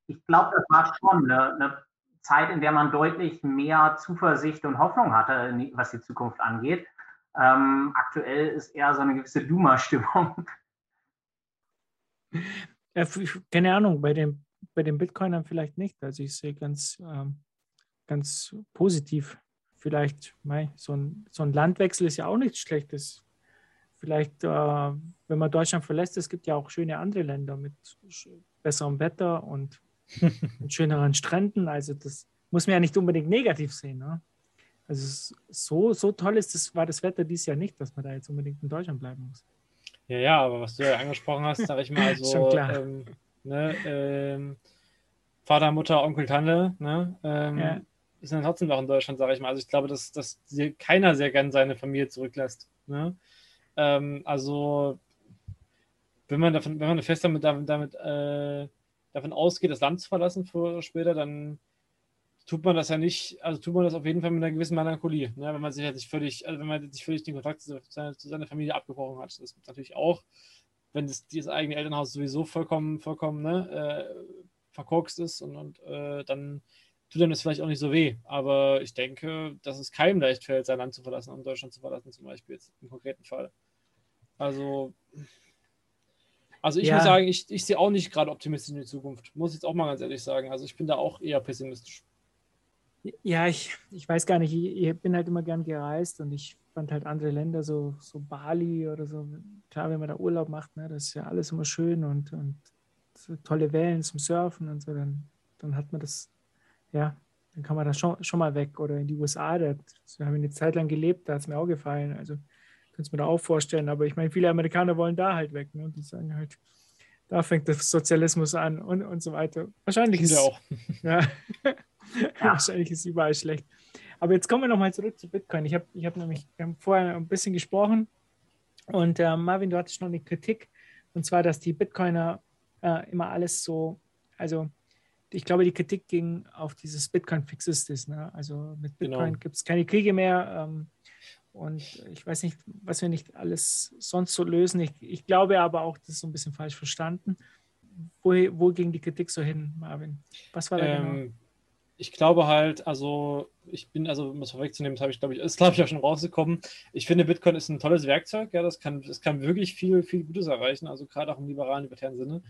ich glaube, das war schon eine, eine, Zeit, in der man deutlich mehr Zuversicht und Hoffnung hatte, was die Zukunft angeht. Ähm, aktuell ist eher so eine gewisse Duma-Stimmung. Ja, keine Ahnung, bei den, bei den Bitcoinern vielleicht nicht. Also ich sehe ganz, ähm, ganz positiv. Vielleicht, mei, so, ein, so ein Landwechsel ist ja auch nichts Schlechtes. Vielleicht, äh, wenn man Deutschland verlässt, es gibt ja auch schöne andere Länder mit besserem Wetter und schöneren Stränden. Also das muss man ja nicht unbedingt negativ sehen. Ne? Also so, so toll ist das, war das Wetter dieses Jahr nicht, dass man da jetzt unbedingt in Deutschland bleiben muss. Ja, ja, aber was du ja angesprochen hast, sage ich mal, so ähm, ne, ähm, Vater, Mutter, Onkel, Tante, ne, ähm, ja. ist dann trotzdem noch in Deutschland, sage ich mal. Also ich glaube, dass, dass keiner sehr gern seine Familie zurücklässt. Ne? Ähm, also wenn man davon, wenn man fest damit, damit äh, davon ausgeht, das Land zu verlassen früher oder später, dann tut man das ja nicht, also tut man das auf jeden Fall mit einer gewissen Melancholie, ne? wenn man sich halt nicht völlig, also wenn man sich völlig den Kontakt zu seiner, zu seiner Familie abgebrochen hat. Das gibt natürlich auch, wenn das, das eigene Elternhaus sowieso vollkommen, vollkommen ne, äh, verkorkst ist und, und äh, dann tut einem das vielleicht auch nicht so weh. Aber ich denke, dass es keinem leicht fällt, sein Land zu verlassen, um Deutschland zu verlassen, zum Beispiel jetzt im konkreten Fall. Also also ich ja. muss sagen, ich, ich sehe auch nicht gerade optimistisch in die Zukunft. Muss ich jetzt auch mal ganz ehrlich sagen. Also ich bin da auch eher pessimistisch. Ja, ich, ich weiß gar nicht, ich, ich bin halt immer gern gereist und ich fand halt andere Länder, so, so Bali oder so, klar, wenn man da Urlaub macht, ne, das ist ja alles immer schön und, und so tolle Wellen zum Surfen und so, dann, dann hat man das, ja, dann kann man da schon, schon mal weg. Oder in die USA, da wir haben eine Zeit lang gelebt, da hat es mir auch gefallen. Also Kannst mir da auch vorstellen. Aber ich meine, viele Amerikaner wollen da halt weg. Ne? Und die sagen halt, da fängt der Sozialismus an und, und so weiter. Wahrscheinlich ist, auch. Ja, ja. wahrscheinlich ist überall schlecht. Aber jetzt kommen wir nochmal zurück zu Bitcoin. Ich habe ich hab nämlich, wir haben vorher ein bisschen gesprochen und äh, Marvin, du hattest noch eine Kritik und zwar, dass die Bitcoiner äh, immer alles so, also ich glaube, die Kritik ging auf dieses Bitcoin-Fixistis. Ne? Also mit Bitcoin genau. gibt es keine Kriege mehr. Ähm, und ich weiß nicht, was wir nicht alles sonst so lösen. Ich, ich glaube aber auch, das ist so ein bisschen falsch verstanden. Wo, wo ging die Kritik so hin, Marvin? Was war da genau? ähm, genau? Ich glaube halt, also ich bin, also um es vorwegzunehmen, habe ich, glaube ich, ist, glaube ich, auch schon rausgekommen. Ich finde, Bitcoin ist ein tolles Werkzeug, ja, das kann, das kann wirklich viel, viel Gutes erreichen, also gerade auch im liberalen, libertären Sinne.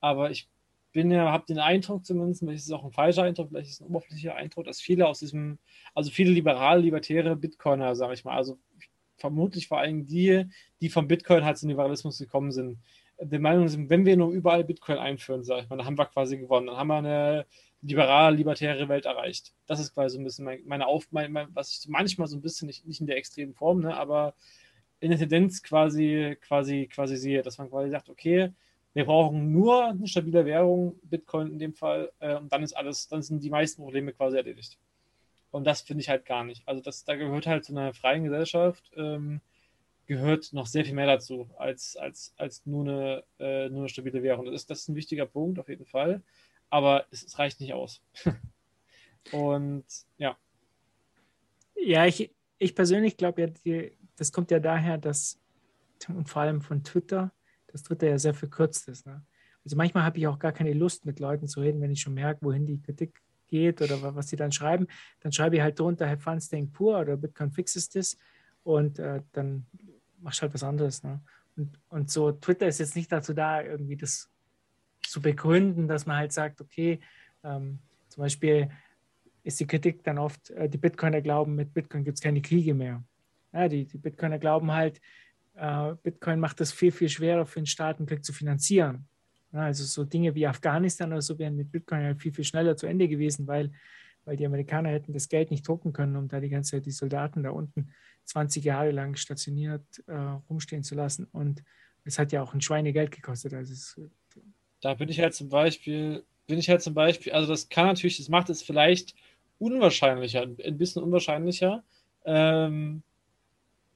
Aber ich bin ja, habe den Eindruck zumindest, vielleicht ist es auch ein falscher Eindruck, vielleicht ist es ein oberflächlicher Eindruck, dass viele aus diesem, also viele liberale, libertäre Bitcoiner, sage ich mal, also vermutlich vor allem die, die vom Bitcoin halt zum Liberalismus gekommen sind, der Meinung sind, wenn wir nur überall Bitcoin einführen, sage ich mal, dann haben wir quasi gewonnen, dann haben wir eine liberale, libertäre Welt erreicht. Das ist quasi so ein bisschen meine Auf, mein, mein, was ich manchmal so ein bisschen, nicht, nicht in der extremen Form, ne, aber in der Tendenz quasi, quasi, quasi sehe, dass man quasi sagt, okay, wir brauchen nur eine stabile Währung, Bitcoin in dem Fall, äh, und dann ist alles, dann sind die meisten Probleme quasi erledigt. Und das finde ich halt gar nicht. Also das, da gehört halt zu einer freien Gesellschaft, ähm, gehört noch sehr viel mehr dazu, als, als, als nur, eine, äh, nur eine stabile Währung. Das ist, das ist ein wichtiger Punkt auf jeden Fall, aber es, es reicht nicht aus. und ja. Ja, ich, ich persönlich glaube ja, das kommt ja daher, dass, und vor allem von Twitter, das dritte ja sehr verkürzt ist. Ne? Also manchmal habe ich auch gar keine Lust, mit Leuten zu reden, wenn ich schon merke, wohin die Kritik geht oder was sie dann schreiben. Dann schreibe ich halt drunter, have fun poor oder Bitcoin fixes this und äh, dann machst du halt was anderes. Ne? Und, und so, Twitter ist jetzt nicht dazu da, irgendwie das zu begründen, dass man halt sagt, okay, ähm, zum Beispiel ist die Kritik dann oft, äh, die Bitcoiner glauben, mit Bitcoin gibt es keine Kriege mehr. Ja, die, die Bitcoiner glauben halt, äh, Bitcoin macht es viel, viel schwerer für den Staat, einen Krieg zu finanzieren. Ja, also so Dinge wie Afghanistan oder so wären mit Bitcoin halt viel, viel schneller zu Ende gewesen, weil, weil die Amerikaner hätten das Geld nicht drucken können, um da die ganze Zeit die Soldaten da unten 20 Jahre lang stationiert äh, rumstehen zu lassen. Und es hat ja auch ein Schweinegeld gekostet. Also es, da bin ich halt zum Beispiel, bin ich halt zum Beispiel, also das kann natürlich, das macht es vielleicht unwahrscheinlicher, ein bisschen unwahrscheinlicher, ähm,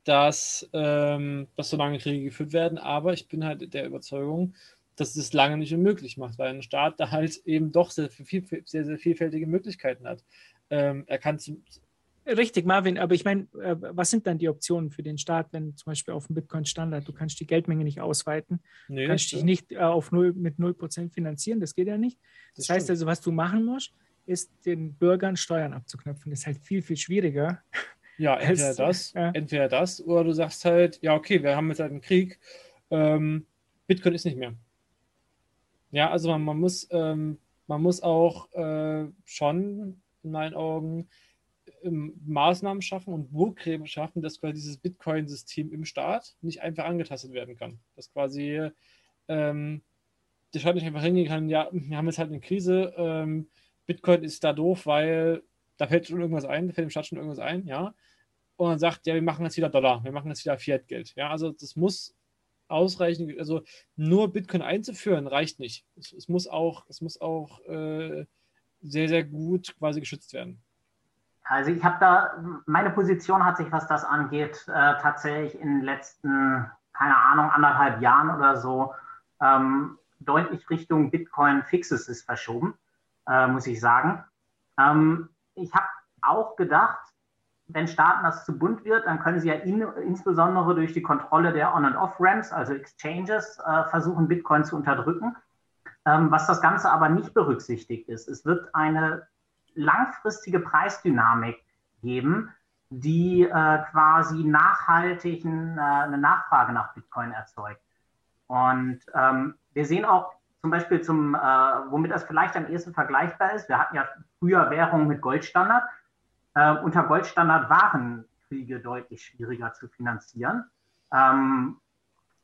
dass, ähm, dass so lange Kriege geführt werden. Aber ich bin halt der Überzeugung, dass es lange nicht unmöglich macht, weil ein Staat da halt eben doch sehr, viel, sehr, sehr vielfältige Möglichkeiten hat. Ähm, er kann zum, Richtig, Marvin, aber ich meine, äh, was sind dann die Optionen für den Staat, wenn zum Beispiel auf dem Bitcoin-Standard, du kannst die Geldmenge nicht ausweiten, nee, du kannst dich nicht äh, auf 0, mit 0% finanzieren, das geht ja nicht. Das, das heißt also, was du machen musst, ist den Bürgern Steuern abzuknöpfen. Das ist halt viel, viel schwieriger. Ja, entweder als, das, äh, entweder das, oder du sagst halt, ja, okay, wir haben jetzt halt einen Krieg, ähm, Bitcoin ist nicht mehr. Ja, also man, man muss, ähm, man muss auch äh, schon in meinen Augen ähm, Maßnahmen schaffen und Burggräben schaffen, dass quasi dieses Bitcoin-System im Staat nicht einfach angetastet werden kann. Dass quasi ähm, der Staat nicht einfach hingehen kann, ja, wir haben jetzt halt eine Krise, ähm, Bitcoin ist da doof, weil da fällt schon irgendwas ein, da fällt dem Staat schon irgendwas ein, ja. Und dann sagt, ja, wir machen jetzt wieder Dollar, wir machen jetzt wieder Fiat-Geld. Ja, also das muss ausreichen, also nur Bitcoin einzuführen reicht nicht. Es, es muss auch, es muss auch äh, sehr, sehr gut quasi geschützt werden. Also ich habe da, meine Position hat sich, was das angeht, äh, tatsächlich in den letzten, keine Ahnung, anderthalb Jahren oder so ähm, deutlich Richtung Bitcoin Fixes ist verschoben, äh, muss ich sagen. Ähm, ich habe auch gedacht, wenn Staaten das zu bunt wird, dann können sie ja in, insbesondere durch die Kontrolle der On- and Off-Ramps, also Exchanges, äh, versuchen, Bitcoin zu unterdrücken. Ähm, was das Ganze aber nicht berücksichtigt ist, es wird eine langfristige Preisdynamik geben, die äh, quasi nachhaltig äh, eine Nachfrage nach Bitcoin erzeugt. Und ähm, wir sehen auch zum Beispiel zum, äh, womit das vielleicht am ehesten vergleichbar ist. Wir hatten ja früher Währungen mit Goldstandard. Äh, unter Goldstandard waren Kriege deutlich schwieriger zu finanzieren. Ähm,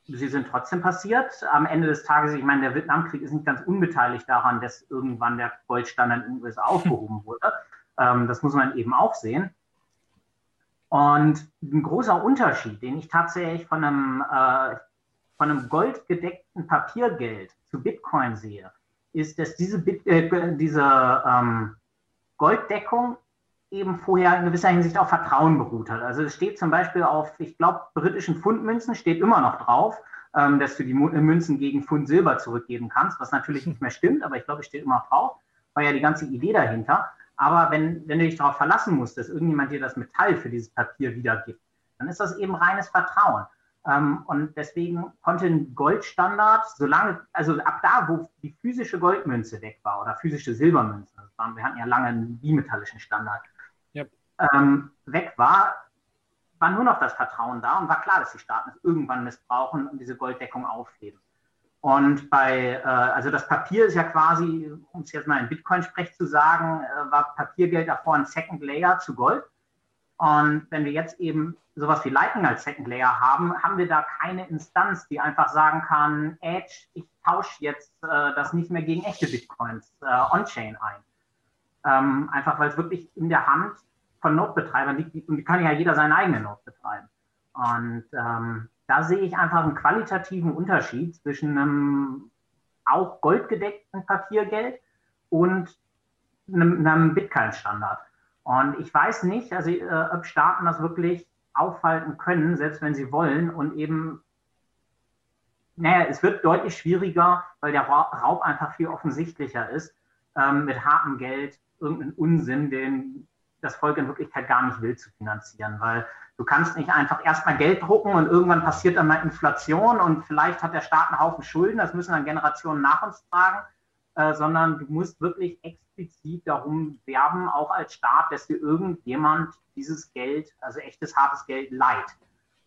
sie sind trotzdem passiert. Am Ende des Tages, ich meine, der Vietnamkrieg ist nicht ganz unbeteiligt daran, dass irgendwann der Goldstandard in den USA aufgehoben wurde. Ähm, das muss man eben auch sehen. Und ein großer Unterschied, den ich tatsächlich von einem, äh, von einem goldgedeckten Papiergeld zu Bitcoin sehe, ist, dass diese, Bit äh, diese ähm, Golddeckung eben vorher in gewisser Hinsicht auf Vertrauen beruht hat. Also es steht zum Beispiel auf, ich glaube, britischen Pfundmünzen steht immer noch drauf, ähm, dass du die Münzen gegen Pfund Silber zurückgeben kannst, was natürlich nicht mehr stimmt, aber ich glaube, es steht immer noch drauf, war ja die ganze Idee dahinter. Aber wenn, wenn du dich darauf verlassen musst, dass irgendjemand dir das Metall für dieses Papier wiedergibt, dann ist das eben reines Vertrauen. Ähm, und deswegen konnte ein Goldstandard, solange, also ab da, wo die physische Goldmünze weg war oder physische Silbermünze, waren, wir hatten ja lange einen bimetallischen Standard, ähm, weg war, war nur noch das Vertrauen da und war klar, dass die Staaten es irgendwann missbrauchen und diese Golddeckung aufheben. Und bei, äh, also das Papier ist ja quasi, um es jetzt mal in Bitcoin-Sprech zu sagen, äh, war Papiergeld davor ein Second Layer zu Gold. Und wenn wir jetzt eben sowas wie Lightning als Second Layer haben, haben wir da keine Instanz, die einfach sagen kann, Edge, ich tausche jetzt äh, das nicht mehr gegen echte Bitcoins äh, on-chain ein. Ähm, einfach weil es wirklich in der Hand von Node-Betreibern liegt und die kann ja jeder seine eigene Node betreiben. Und ähm, da sehe ich einfach einen qualitativen Unterschied zwischen einem auch goldgedeckten Papiergeld und einem, einem Bitcoin-Standard. Und ich weiß nicht, also äh, ob Staaten das wirklich aufhalten können, selbst wenn sie wollen. Und eben, naja, es wird deutlich schwieriger, weil der Raub einfach viel offensichtlicher ist, ähm, mit hartem Geld irgendeinen Unsinn, den das Volk in Wirklichkeit gar nicht will, zu finanzieren, weil du kannst nicht einfach erstmal Geld drucken und irgendwann passiert dann mal Inflation und vielleicht hat der Staat einen Haufen Schulden, das müssen dann Generationen nach uns tragen, äh, sondern du musst wirklich explizit darum werben, auch als Staat, dass dir irgendjemand dieses Geld, also echtes hartes Geld, leiht.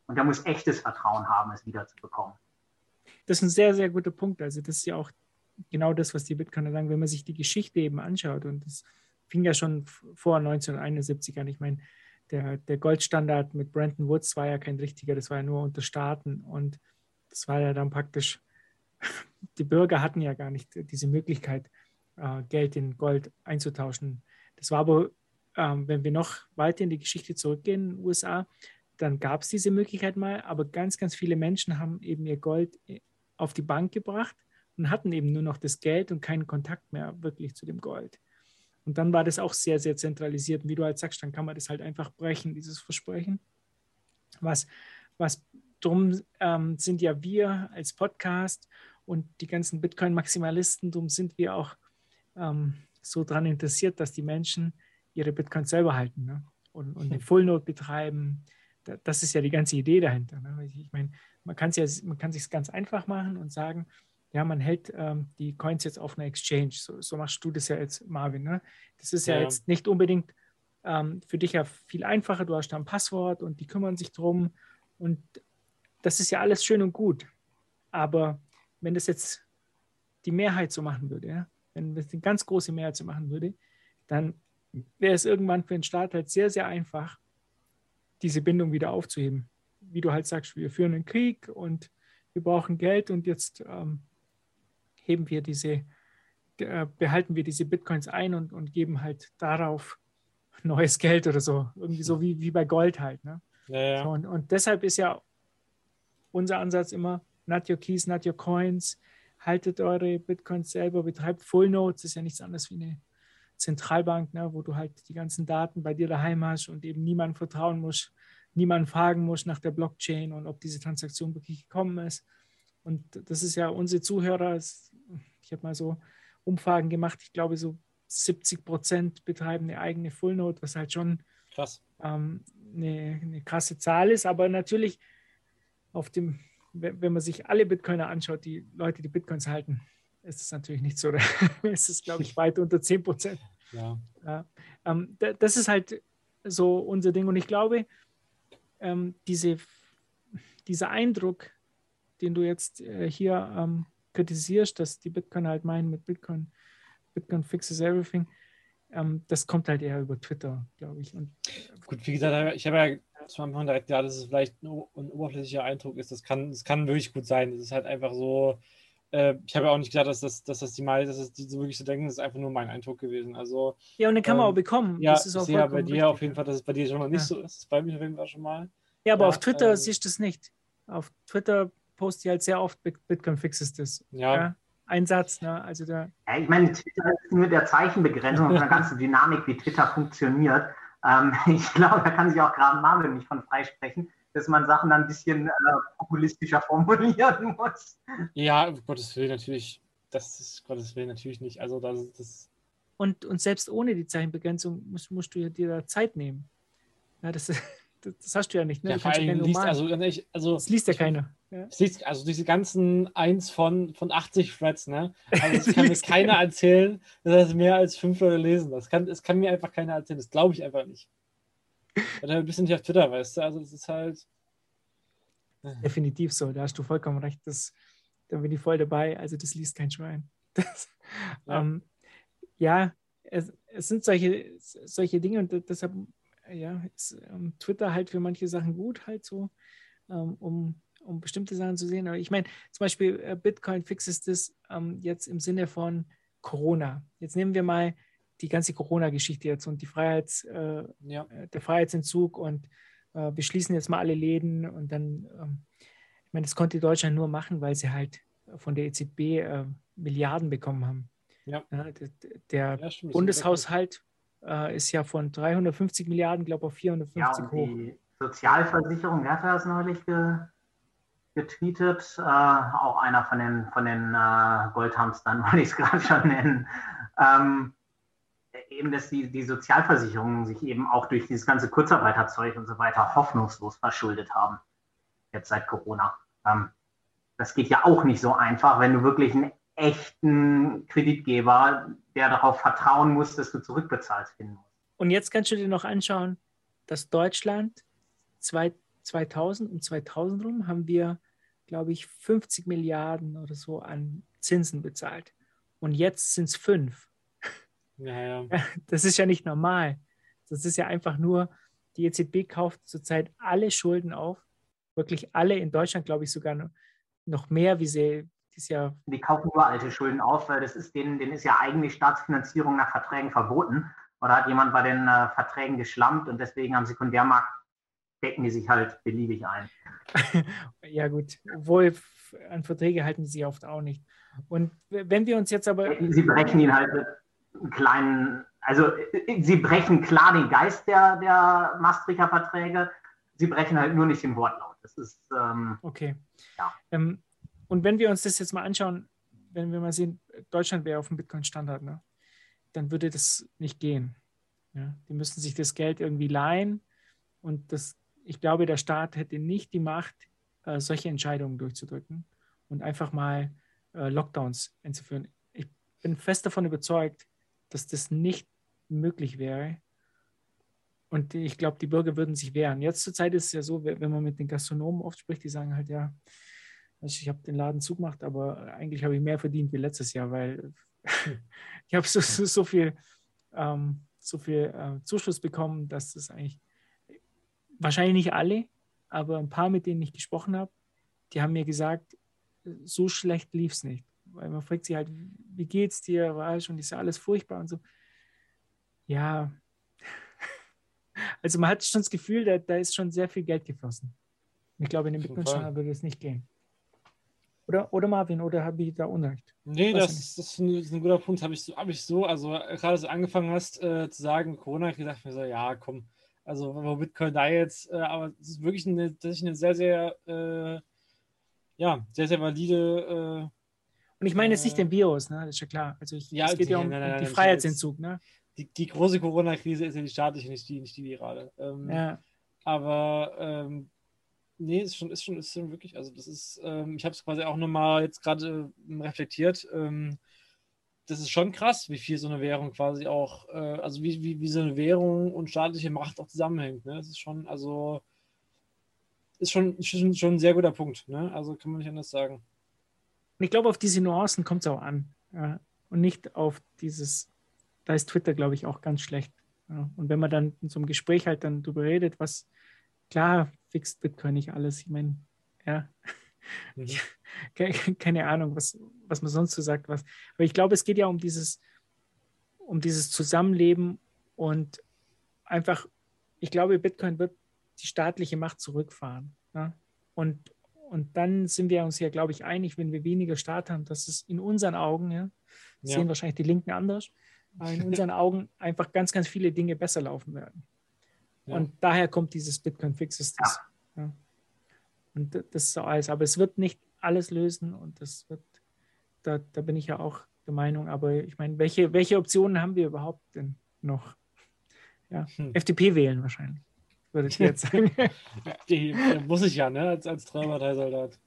Und der muss echtes Vertrauen haben, es wiederzubekommen. Das ist ein sehr, sehr guter Punkt. Also das ist ja auch genau das, was die Bitcoiner sagen, wenn man sich die Geschichte eben anschaut und das fing ja schon vor 1971 an. Ich meine, der, der Goldstandard mit Brandon Woods war ja kein richtiger, das war ja nur unter Staaten und das war ja dann praktisch, die Bürger hatten ja gar nicht diese Möglichkeit, äh, Geld in Gold einzutauschen. Das war aber, ähm, wenn wir noch weiter in die Geschichte zurückgehen in den USA, dann gab es diese Möglichkeit mal, aber ganz, ganz viele Menschen haben eben ihr Gold äh, auf die Bank gebracht und hatten eben nur noch das Geld und keinen Kontakt mehr wirklich zu dem Gold. Und dann war das auch sehr, sehr zentralisiert. Und wie du halt sagst, dann kann man das halt einfach brechen, dieses Versprechen. Was, was drum ähm, sind ja wir als Podcast und die ganzen Bitcoin-Maximalisten, drum sind wir auch ähm, so daran interessiert, dass die Menschen ihre Bitcoins selber halten ne? und, und eine Full-Note betreiben. Das ist ja die ganze Idee dahinter. Ne? Ich meine, man, ja, man kann sich ganz einfach machen und sagen, ja, man hält ähm, die Coins jetzt auf einer Exchange. So, so, machst du das ja jetzt, Marvin. Ne? Das ist ja, ja jetzt nicht unbedingt ähm, für dich ja viel einfacher. Du hast da ein Passwort und die kümmern sich drum. Und das ist ja alles schön und gut. Aber wenn das jetzt die Mehrheit so machen würde, ja, wenn das eine ganz große Mehrheit so machen würde, dann wäre es irgendwann für den Staat halt sehr, sehr einfach, diese Bindung wieder aufzuheben. Wie du halt sagst, wir führen einen Krieg und wir brauchen Geld und jetzt ähm, heben wir diese, äh, behalten wir diese Bitcoins ein und, und geben halt darauf neues Geld oder so. Irgendwie so wie, wie bei Gold halt. Ne? Ja, ja. So, und, und deshalb ist ja unser Ansatz immer, not your keys, not your coins. Haltet eure Bitcoins selber, betreibt Full Notes, ist ja nichts anderes wie eine Zentralbank, ne, wo du halt die ganzen Daten bei dir daheim hast und eben niemandem vertrauen musst, niemanden fragen musst nach der Blockchain und ob diese Transaktion wirklich gekommen ist. Und das ist ja unsere Zuhörer, ich habe mal so Umfragen gemacht, ich glaube so 70 Prozent betreiben eine eigene Full Note, was halt schon Krass. Ähm, eine, eine krasse Zahl ist. Aber natürlich auf dem, wenn man sich alle Bitcoiner anschaut, die Leute, die Bitcoins halten, ist es natürlich nicht so. es ist, glaube ich, weit unter 10 Prozent. Ja. ja. Ähm, das ist halt so unser Ding. Und ich glaube, ähm, diese, dieser Eindruck, den du jetzt äh, hier ähm, kritisierst, dass die Bitcoin halt meinen mit Bitcoin, Bitcoin fixes everything, ähm, das kommt halt eher über Twitter, glaube ich. Und, Gut, wie gesagt, ich habe ja zu Anfang direkt, ja, dass es vielleicht ein, ein, oberflächlicher Eindruck ist. Das kann, das kann wirklich gut sein. Es ist halt einfach so, äh, ich habe ja auch nicht gedacht, dass das, dass das die mal, dass das die so wirklich so denken, das ist einfach nur mein Eindruck gewesen. Also, ja, und den kann man ähm, auch bekommen. Ja, das ist auch ja bei dir richtig. auf jeden Fall, dass es bei dir schon mal nicht ja. so ist. Das ist bei mir auf jeden Fall schon mal. Ja, aber ja, auf Twitter ähm, siehst du es nicht. Auf Twitter poste ich halt sehr oft Bitcoin fixes das. Ja. ja. Ein Satz, ne? Also der ja, ich meine, Twitter ist nur der Zeichenbegrenzung und der ganzen Dynamik, wie Twitter funktioniert. Ähm, ich glaube, da kann sich auch gerade Marvin nicht von freisprechen, dass man Sachen dann ein bisschen äh, populistischer formulieren muss. Ja, um Gottes Willen natürlich. Das ist Gottes Willen natürlich nicht. Also das, das und, und selbst ohne die Zeichenbegrenzung musst, musst du dir da Zeit nehmen. Ja, das das hast du ja nicht. Ne? Ja, vor allem liest, also, also, das liest ja keiner. Ja. Liest, also diese ganzen 1 von, von 80 Threads, ne? Also das kann mir keiner erzählen, dass das mehr als fünf Leute lesen. Das kann, das kann mir einfach keiner erzählen. Das glaube ich einfach nicht. Weil er ein bisschen nicht auf Twitter, weißt du? Also das ist halt. Definitiv so, da hast du vollkommen recht. Das, da bin ich voll dabei. Also das liest kein Schwein. Das, ja, ähm, ja es, es, sind solche, solche Dinge und deshalb ja, ist ähm, Twitter halt für manche Sachen gut, halt so, ähm, um, um bestimmte Sachen zu sehen. Aber ich meine, zum Beispiel äh, Bitcoin fixes das ähm, jetzt im Sinne von Corona. Jetzt nehmen wir mal die ganze Corona-Geschichte jetzt und die Freiheits, äh, ja. Äh, der Freiheitsentzug und äh, wir schließen jetzt mal alle Läden und dann, ähm, ich meine, das konnte Deutschland nur machen, weil sie halt von der EZB äh, Milliarden bekommen haben. Ja. Ja, der, der ja, Bundeshaushalt äh, ist ja von 350 Milliarden, glaube ich, auf 450 ja, hoch. Die Sozialversicherung, wer hat das neulich ge getweetet? Äh, auch einer von den, von den äh, Goldhamstern, wollte ich es gerade schon nennen. Ähm, eben, dass die, die Sozialversicherungen sich eben auch durch dieses ganze Kurzarbeiterzeug und so weiter hoffnungslos verschuldet haben. Jetzt seit Corona. Ähm, das geht ja auch nicht so einfach, wenn du wirklich einen echten Kreditgeber, der darauf vertrauen muss, dass du zurückbezahlt finden musst. Und jetzt kannst du dir noch anschauen, dass Deutschland 2000 und 2000 rum haben wir, glaube ich, 50 Milliarden oder so an Zinsen bezahlt. Und jetzt sind es fünf. Ja, ja. Das ist ja nicht normal. Das ist ja einfach nur, die EZB kauft zurzeit alle Schulden auf. Wirklich alle in Deutschland, glaube ich, sogar noch mehr, wie sie die, ist ja die kaufen nur alte Schulden auf, weil das ist denen, denen ist ja eigentlich Staatsfinanzierung nach Verträgen verboten. Oder hat jemand bei den äh, Verträgen geschlampt und deswegen am Sekundärmarkt decken die sich halt beliebig ein. ja, gut. Obwohl an Verträge halten sie oft auch nicht. Und wenn wir uns jetzt aber. Sie brechen ihn halt mit kleinen also äh, sie brechen klar den Geist der, der Maastrichter Verträge, sie brechen halt nur nicht den Wortlaut. Das ist ähm, okay. Ja. Ähm, und wenn wir uns das jetzt mal anschauen, wenn wir mal sehen, Deutschland wäre auf dem Bitcoin-Standard, ne? dann würde das nicht gehen. Ja? Die müssten sich das Geld irgendwie leihen und das, ich glaube, der Staat hätte nicht die Macht, äh, solche Entscheidungen durchzudrücken und einfach mal äh, Lockdowns einzuführen. Ich bin fest davon überzeugt, dass das nicht möglich wäre. Und ich glaube, die Bürger würden sich wehren. Jetzt zur Zeit ist es ja so, wenn man mit den Gastronomen oft spricht, die sagen halt, ja, ich habe den Laden zugemacht, aber eigentlich habe ich mehr verdient wie letztes Jahr, weil ich habe so, so, so, viel, ähm, so viel äh, Zuschuss bekommen, dass das eigentlich wahrscheinlich nicht alle, aber ein paar, mit denen ich gesprochen habe, die haben mir gesagt, so schlecht lief es nicht. Weil man fragt sich halt, wie geht's dir? Weißt und ist ja alles furchtbar und so. Ja, also man hat schon das Gefühl, da, da ist schon sehr viel Geld geflossen. Ich glaube, in dem Bitcoin würde es nicht gehen. Oder, oder Marvin, oder habe ich da Unrecht? Nee, das, das, ist ein, das, ist ein, guter Punkt. Habe ich, so, hab ich so, also gerade so angefangen hast äh, zu sagen, Corona, ich gesagt, mir so, ja, komm, also wo Bitcoin da jetzt, äh, aber es ist wirklich eine, das ist eine sehr, sehr, äh, ja, sehr, sehr valide. Äh, Und ich meine jetzt nicht den Bios, ne? Das ist ja klar. Also ich, ja, es geht ja um nein, nein, die Freiheitsentzug, ne? Die, die große Corona-Krise ist ja die staatliche, nicht die, nicht die virale. Ähm, ja. Aber ähm, nee, ist schon, ist schon, ist schon wirklich, also das ist, ähm, ich habe es quasi auch nochmal jetzt gerade äh, reflektiert. Ähm, das ist schon krass, wie viel so eine Währung quasi auch, äh, also wie, wie, wie so eine Währung und staatliche Macht auch zusammenhängt. Ne? Das ist schon, also ist schon, schon, schon ein sehr guter Punkt. Ne? Also kann man nicht anders sagen. Ich glaube, auf diese Nuancen kommt es auch an. Ja? Und nicht auf dieses, da ist Twitter, glaube ich, auch ganz schlecht. Ja? Und wenn man dann in so einem Gespräch halt dann drüber redet, was, klar, fixt Bitcoin nicht alles. Ich meine, ja. Mhm. keine Ahnung, was, was man sonst so sagt. Was. Aber ich glaube, es geht ja um dieses, um dieses Zusammenleben und einfach, ich glaube, Bitcoin wird die staatliche Macht zurückfahren. Ja? Und, und dann sind wir uns ja, glaube ich, einig, wenn wir weniger Staat haben, dass es in unseren Augen, ja, ja. sehen wahrscheinlich die Linken anders, aber in unseren Augen einfach ganz, ganz viele Dinge besser laufen werden. Ja. Und daher kommt dieses Bitcoin Fixes. Das, ja. Und das ist alles. Aber es wird nicht alles lösen und das wird, da, da bin ich ja auch der Meinung. Aber ich meine, welche, welche Optionen haben wir überhaupt denn noch? Ja, hm. FDP wählen wahrscheinlich, würde ich jetzt sagen. Die, muss ich ja, ne, als, als Trauerparteisoldat.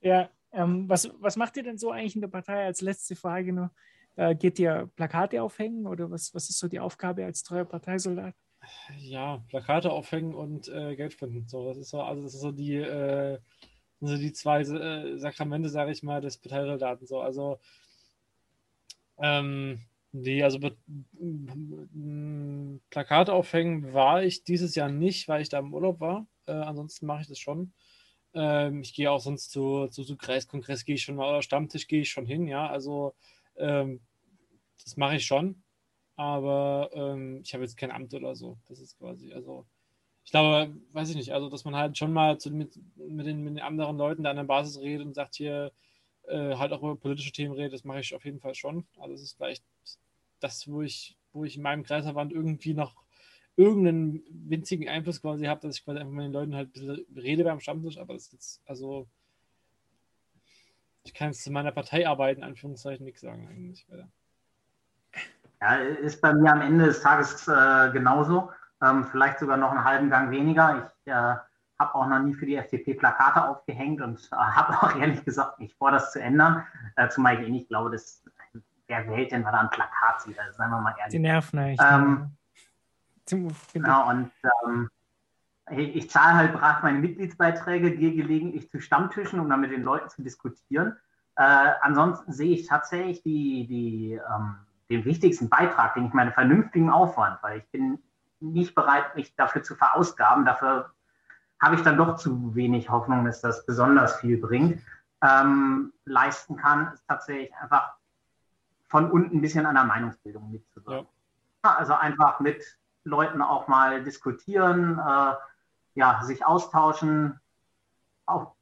Ja, ähm, was, was macht ihr denn so eigentlich in der Partei als letzte Frage noch? Äh, geht ihr Plakate aufhängen oder was, was ist so die Aufgabe als treuer Parteisoldat? Ja, Plakate aufhängen und äh, Geld spenden. So, das ist so, also das ist so die, äh, so die zwei äh, Sakramente, sage ich mal, des Parteisoldaten. So, also ähm, nee, also Plakate aufhängen war ich dieses Jahr nicht, weil ich da im Urlaub war. Äh, ansonsten mache ich das schon. Ähm, ich gehe auch sonst zu, zu, zu Kreiskongress gehe ich schon mal oder Stammtisch gehe ich schon hin, ja. Also ähm, das mache ich schon aber ähm, ich habe jetzt kein Amt oder so. Das ist quasi, also ich glaube, weiß ich nicht, also dass man halt schon mal zu, mit, mit, den, mit den anderen Leuten da an der Basis redet und sagt hier, äh, halt auch über politische Themen redet, das mache ich auf jeden Fall schon. Also es ist vielleicht das, wo ich, wo ich in meinem Kreisverband irgendwie noch irgendeinen winzigen Einfluss quasi habe, dass ich quasi einfach mit den Leuten halt rede beim Stammtisch, aber das ist jetzt, also ich kann jetzt zu meiner Parteiarbeit in Anführungszeichen nichts sagen eigentlich. Weiter. Ja, ist bei mir am Ende des Tages äh, genauso. Ähm, vielleicht sogar noch einen halben Gang weniger. Ich äh, habe auch noch nie für die FDP Plakate aufgehängt und äh, habe auch ehrlich gesagt nicht vor, das zu ändern. Äh, zumal ich eh nicht glaube, dass wer wählt denn, weil da ein Plakat sieht. Also seien wir mal ehrlich. Die nerven echt. Ähm, genau, und ähm, ich, ich zahle halt brav meine Mitgliedsbeiträge, gehe gelegentlich zu Stammtischen, um dann mit den Leuten zu diskutieren. Äh, ansonsten sehe ich tatsächlich die, die ähm, den wichtigsten Beitrag, den ich meine vernünftigen Aufwand, weil ich bin nicht bereit, mich dafür zu verausgaben. Dafür habe ich dann doch zu wenig Hoffnung, dass das besonders viel bringt. Ähm, leisten kann, ist tatsächlich einfach von unten ein bisschen an der Meinungsbildung mitzuwirken. Ja. Also einfach mit Leuten auch mal diskutieren, äh, ja, sich austauschen, auf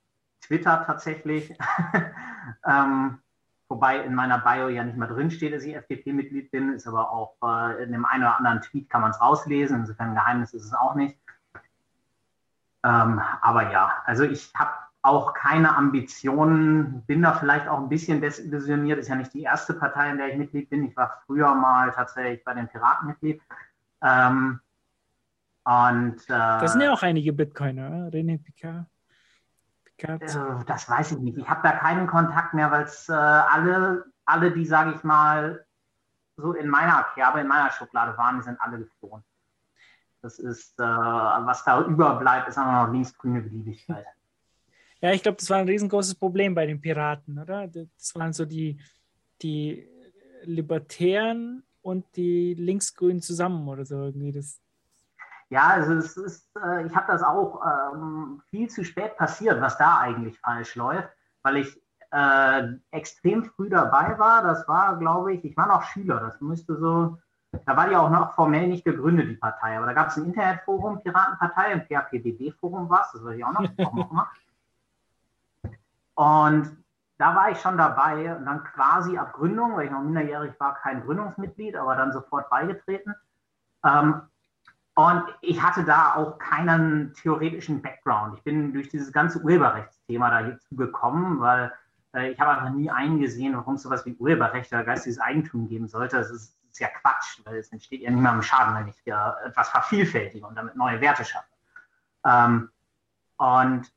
Twitter tatsächlich. ähm, wobei in meiner Bio ja nicht mal drin steht, dass ich FDP-Mitglied bin, ist aber auch äh, in dem einen oder anderen Tweet kann man es rauslesen, insofern ein Geheimnis ist es auch nicht. Ähm, aber ja, also ich habe auch keine Ambitionen, bin da vielleicht auch ein bisschen desillusioniert, ist ja nicht die erste Partei, in der ich Mitglied bin. Ich war früher mal tatsächlich bei den Piraten Mitglied. Ähm, und, äh, das sind ja auch einige Bitcoiner, René Picard. Picard. Äh, das weiß ich nicht. Ich habe da keinen Kontakt mehr, weil es äh, alle, alle, die, sage ich mal, so in meiner Kerbe, in meiner Schublade waren, die sind alle geflohen. Das ist, äh, was da überbleibt, ist einfach noch linksgrüne Beliebigkeit. Ja, ich glaube, das war ein riesengroßes Problem bei den Piraten, oder? Das waren so die, die Libertären und die Linksgrünen zusammen oder so irgendwie. Das, ja, also es ist, äh, ich habe das auch ähm, viel zu spät passiert, was da eigentlich falsch läuft, weil ich äh, extrem früh dabei war. Das war, glaube ich, ich war noch Schüler. Das müsste so, da war die auch noch formell nicht gegründet, die Partei. Aber da gab es ein Internetforum, Piratenpartei, ein PHPDB-Forum war es, das weiß ich auch noch, auch noch mal. Und da war ich schon dabei und dann quasi ab Gründung, weil ich noch minderjährig war, kein Gründungsmitglied, aber dann sofort beigetreten. Ähm, und ich hatte da auch keinen theoretischen Background. Ich bin durch dieses ganze Urheberrechtsthema da hierzu gekommen, weil äh, ich habe einfach nie eingesehen, warum es sowas wie Urheberrecht oder geistiges Eigentum geben sollte. Das ist, ist ja Quatsch, weil es entsteht ja niemandem Schaden, wenn ich ja etwas vervielfältige und damit neue Werte schaffe. Ähm, und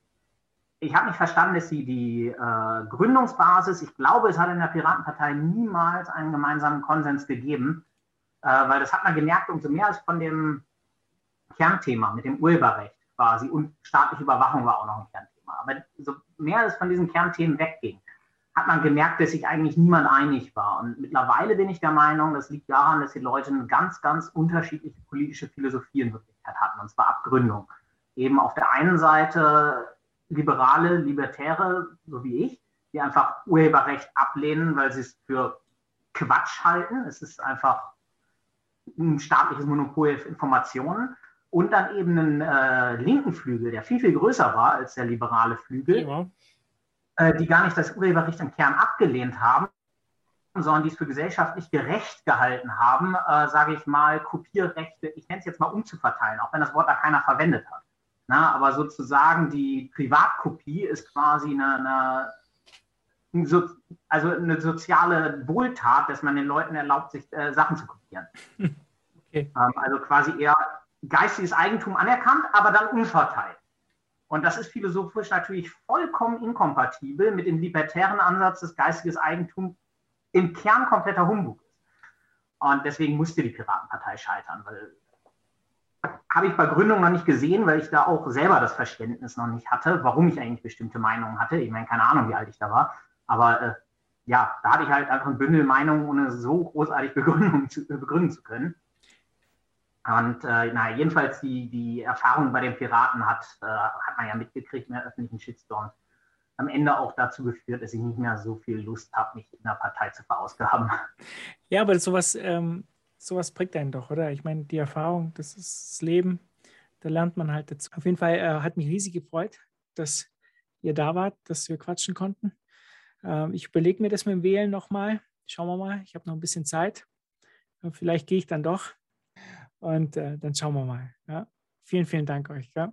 ich habe nicht verstanden, dass sie die äh, Gründungsbasis, ich glaube, es hat in der Piratenpartei niemals einen gemeinsamen Konsens gegeben, äh, weil das hat man gemerkt, umso mehr als von dem Kernthema mit dem Urheberrecht quasi und staatliche Überwachung war auch noch ein Kernthema. Aber so mehr als von diesen Kernthemen wegging, hat man gemerkt, dass sich eigentlich niemand einig war. Und mittlerweile bin ich der Meinung, das liegt daran, dass die Leute eine ganz, ganz unterschiedliche politische Philosophie in Wirklichkeit hatten, und zwar Abgründung. Eben auf der einen Seite Liberale, Libertäre, so wie ich, die einfach Urheberrecht ablehnen, weil sie es für Quatsch halten. Es ist einfach ein staatliches Monopol für Informationen und dann eben einen äh, linken Flügel, der viel, viel größer war als der liberale Flügel, ja. äh, die gar nicht das Urheberrecht im Kern abgelehnt haben, sondern die es für gesellschaftlich gerecht gehalten haben, äh, sage ich mal, Kopierrechte, ich nenne es jetzt mal umzuverteilen, auch wenn das Wort da keiner verwendet hat. Na, aber sozusagen die Privatkopie ist quasi eine, eine so, also eine soziale Wohltat, dass man den Leuten erlaubt, sich äh, Sachen zu kopieren. Okay. Ähm, also quasi eher geistiges Eigentum anerkannt, aber dann umverteilt. Und das ist philosophisch natürlich vollkommen inkompatibel mit dem libertären Ansatz, dass geistiges Eigentum im Kern kompletter Humbug ist. Und deswegen musste die Piratenpartei scheitern, weil habe ich bei Gründung noch nicht gesehen, weil ich da auch selber das Verständnis noch nicht hatte, warum ich eigentlich bestimmte Meinungen hatte. Ich meine, keine Ahnung, wie alt ich da war. Aber äh, ja, da hatte ich halt einfach ein Bündel Meinungen, ohne so großartig Begründung zu, begründen zu können. Und äh, na, jedenfalls die, die Erfahrung bei den Piraten hat, äh, hat man ja mitgekriegt der öffentlichen Shitstorm. Am Ende auch dazu geführt, dass ich nicht mehr so viel Lust habe, mich in der Partei zu verausgaben. Ja, aber sowas, ähm, sowas prägt einen doch, oder? Ich meine, die Erfahrung, das ist das Leben, da lernt man halt dazu. Auf jeden Fall äh, hat mich riesig gefreut, dass ihr da wart, dass wir quatschen konnten. Ähm, ich überlege mir das mit dem Wählen nochmal. Schauen wir mal, ich habe noch ein bisschen Zeit. Vielleicht gehe ich dann doch. Und äh, dann schauen wir mal. Ja? Vielen, vielen Dank euch. Ja?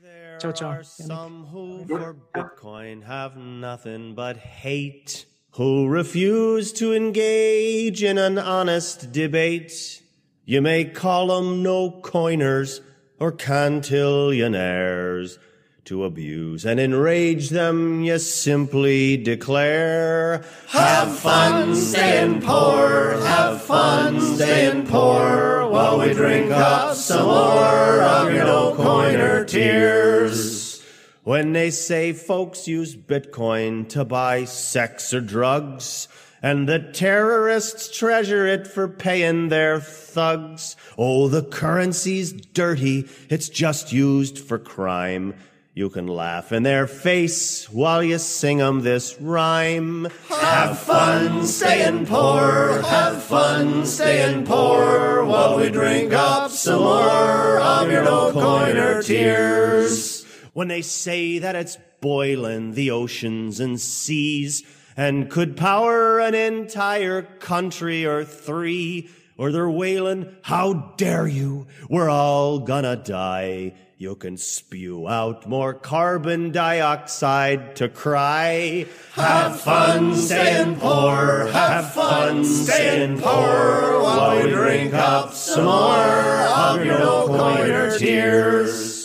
There ciao, ciao. Are some who for Bitcoin have nothing but hate, who refuse to engage in an honest debate. You may call them no coiners or cantillionaires. To abuse and enrage them, you simply declare, Have fun staying poor, have fun staying poor, while we drink up some more of your no coiner tears. When they say folks use Bitcoin to buy sex or drugs, and the terrorists treasure it for paying their thugs. Oh, the currency's dirty. It's just used for crime. You can laugh in their face while you sing 'em this rhyme. Have fun staying poor, have fun staying poor, while we drink up some more of your no coiner tears. When they say that it's boiling the oceans and seas, and could power an entire country or three. Or they're wailing, how dare you? We're all gonna die. You can spew out more carbon dioxide to cry. Have fun staying poor, have fun staying poor, while we drink up some more of your no coiner tears.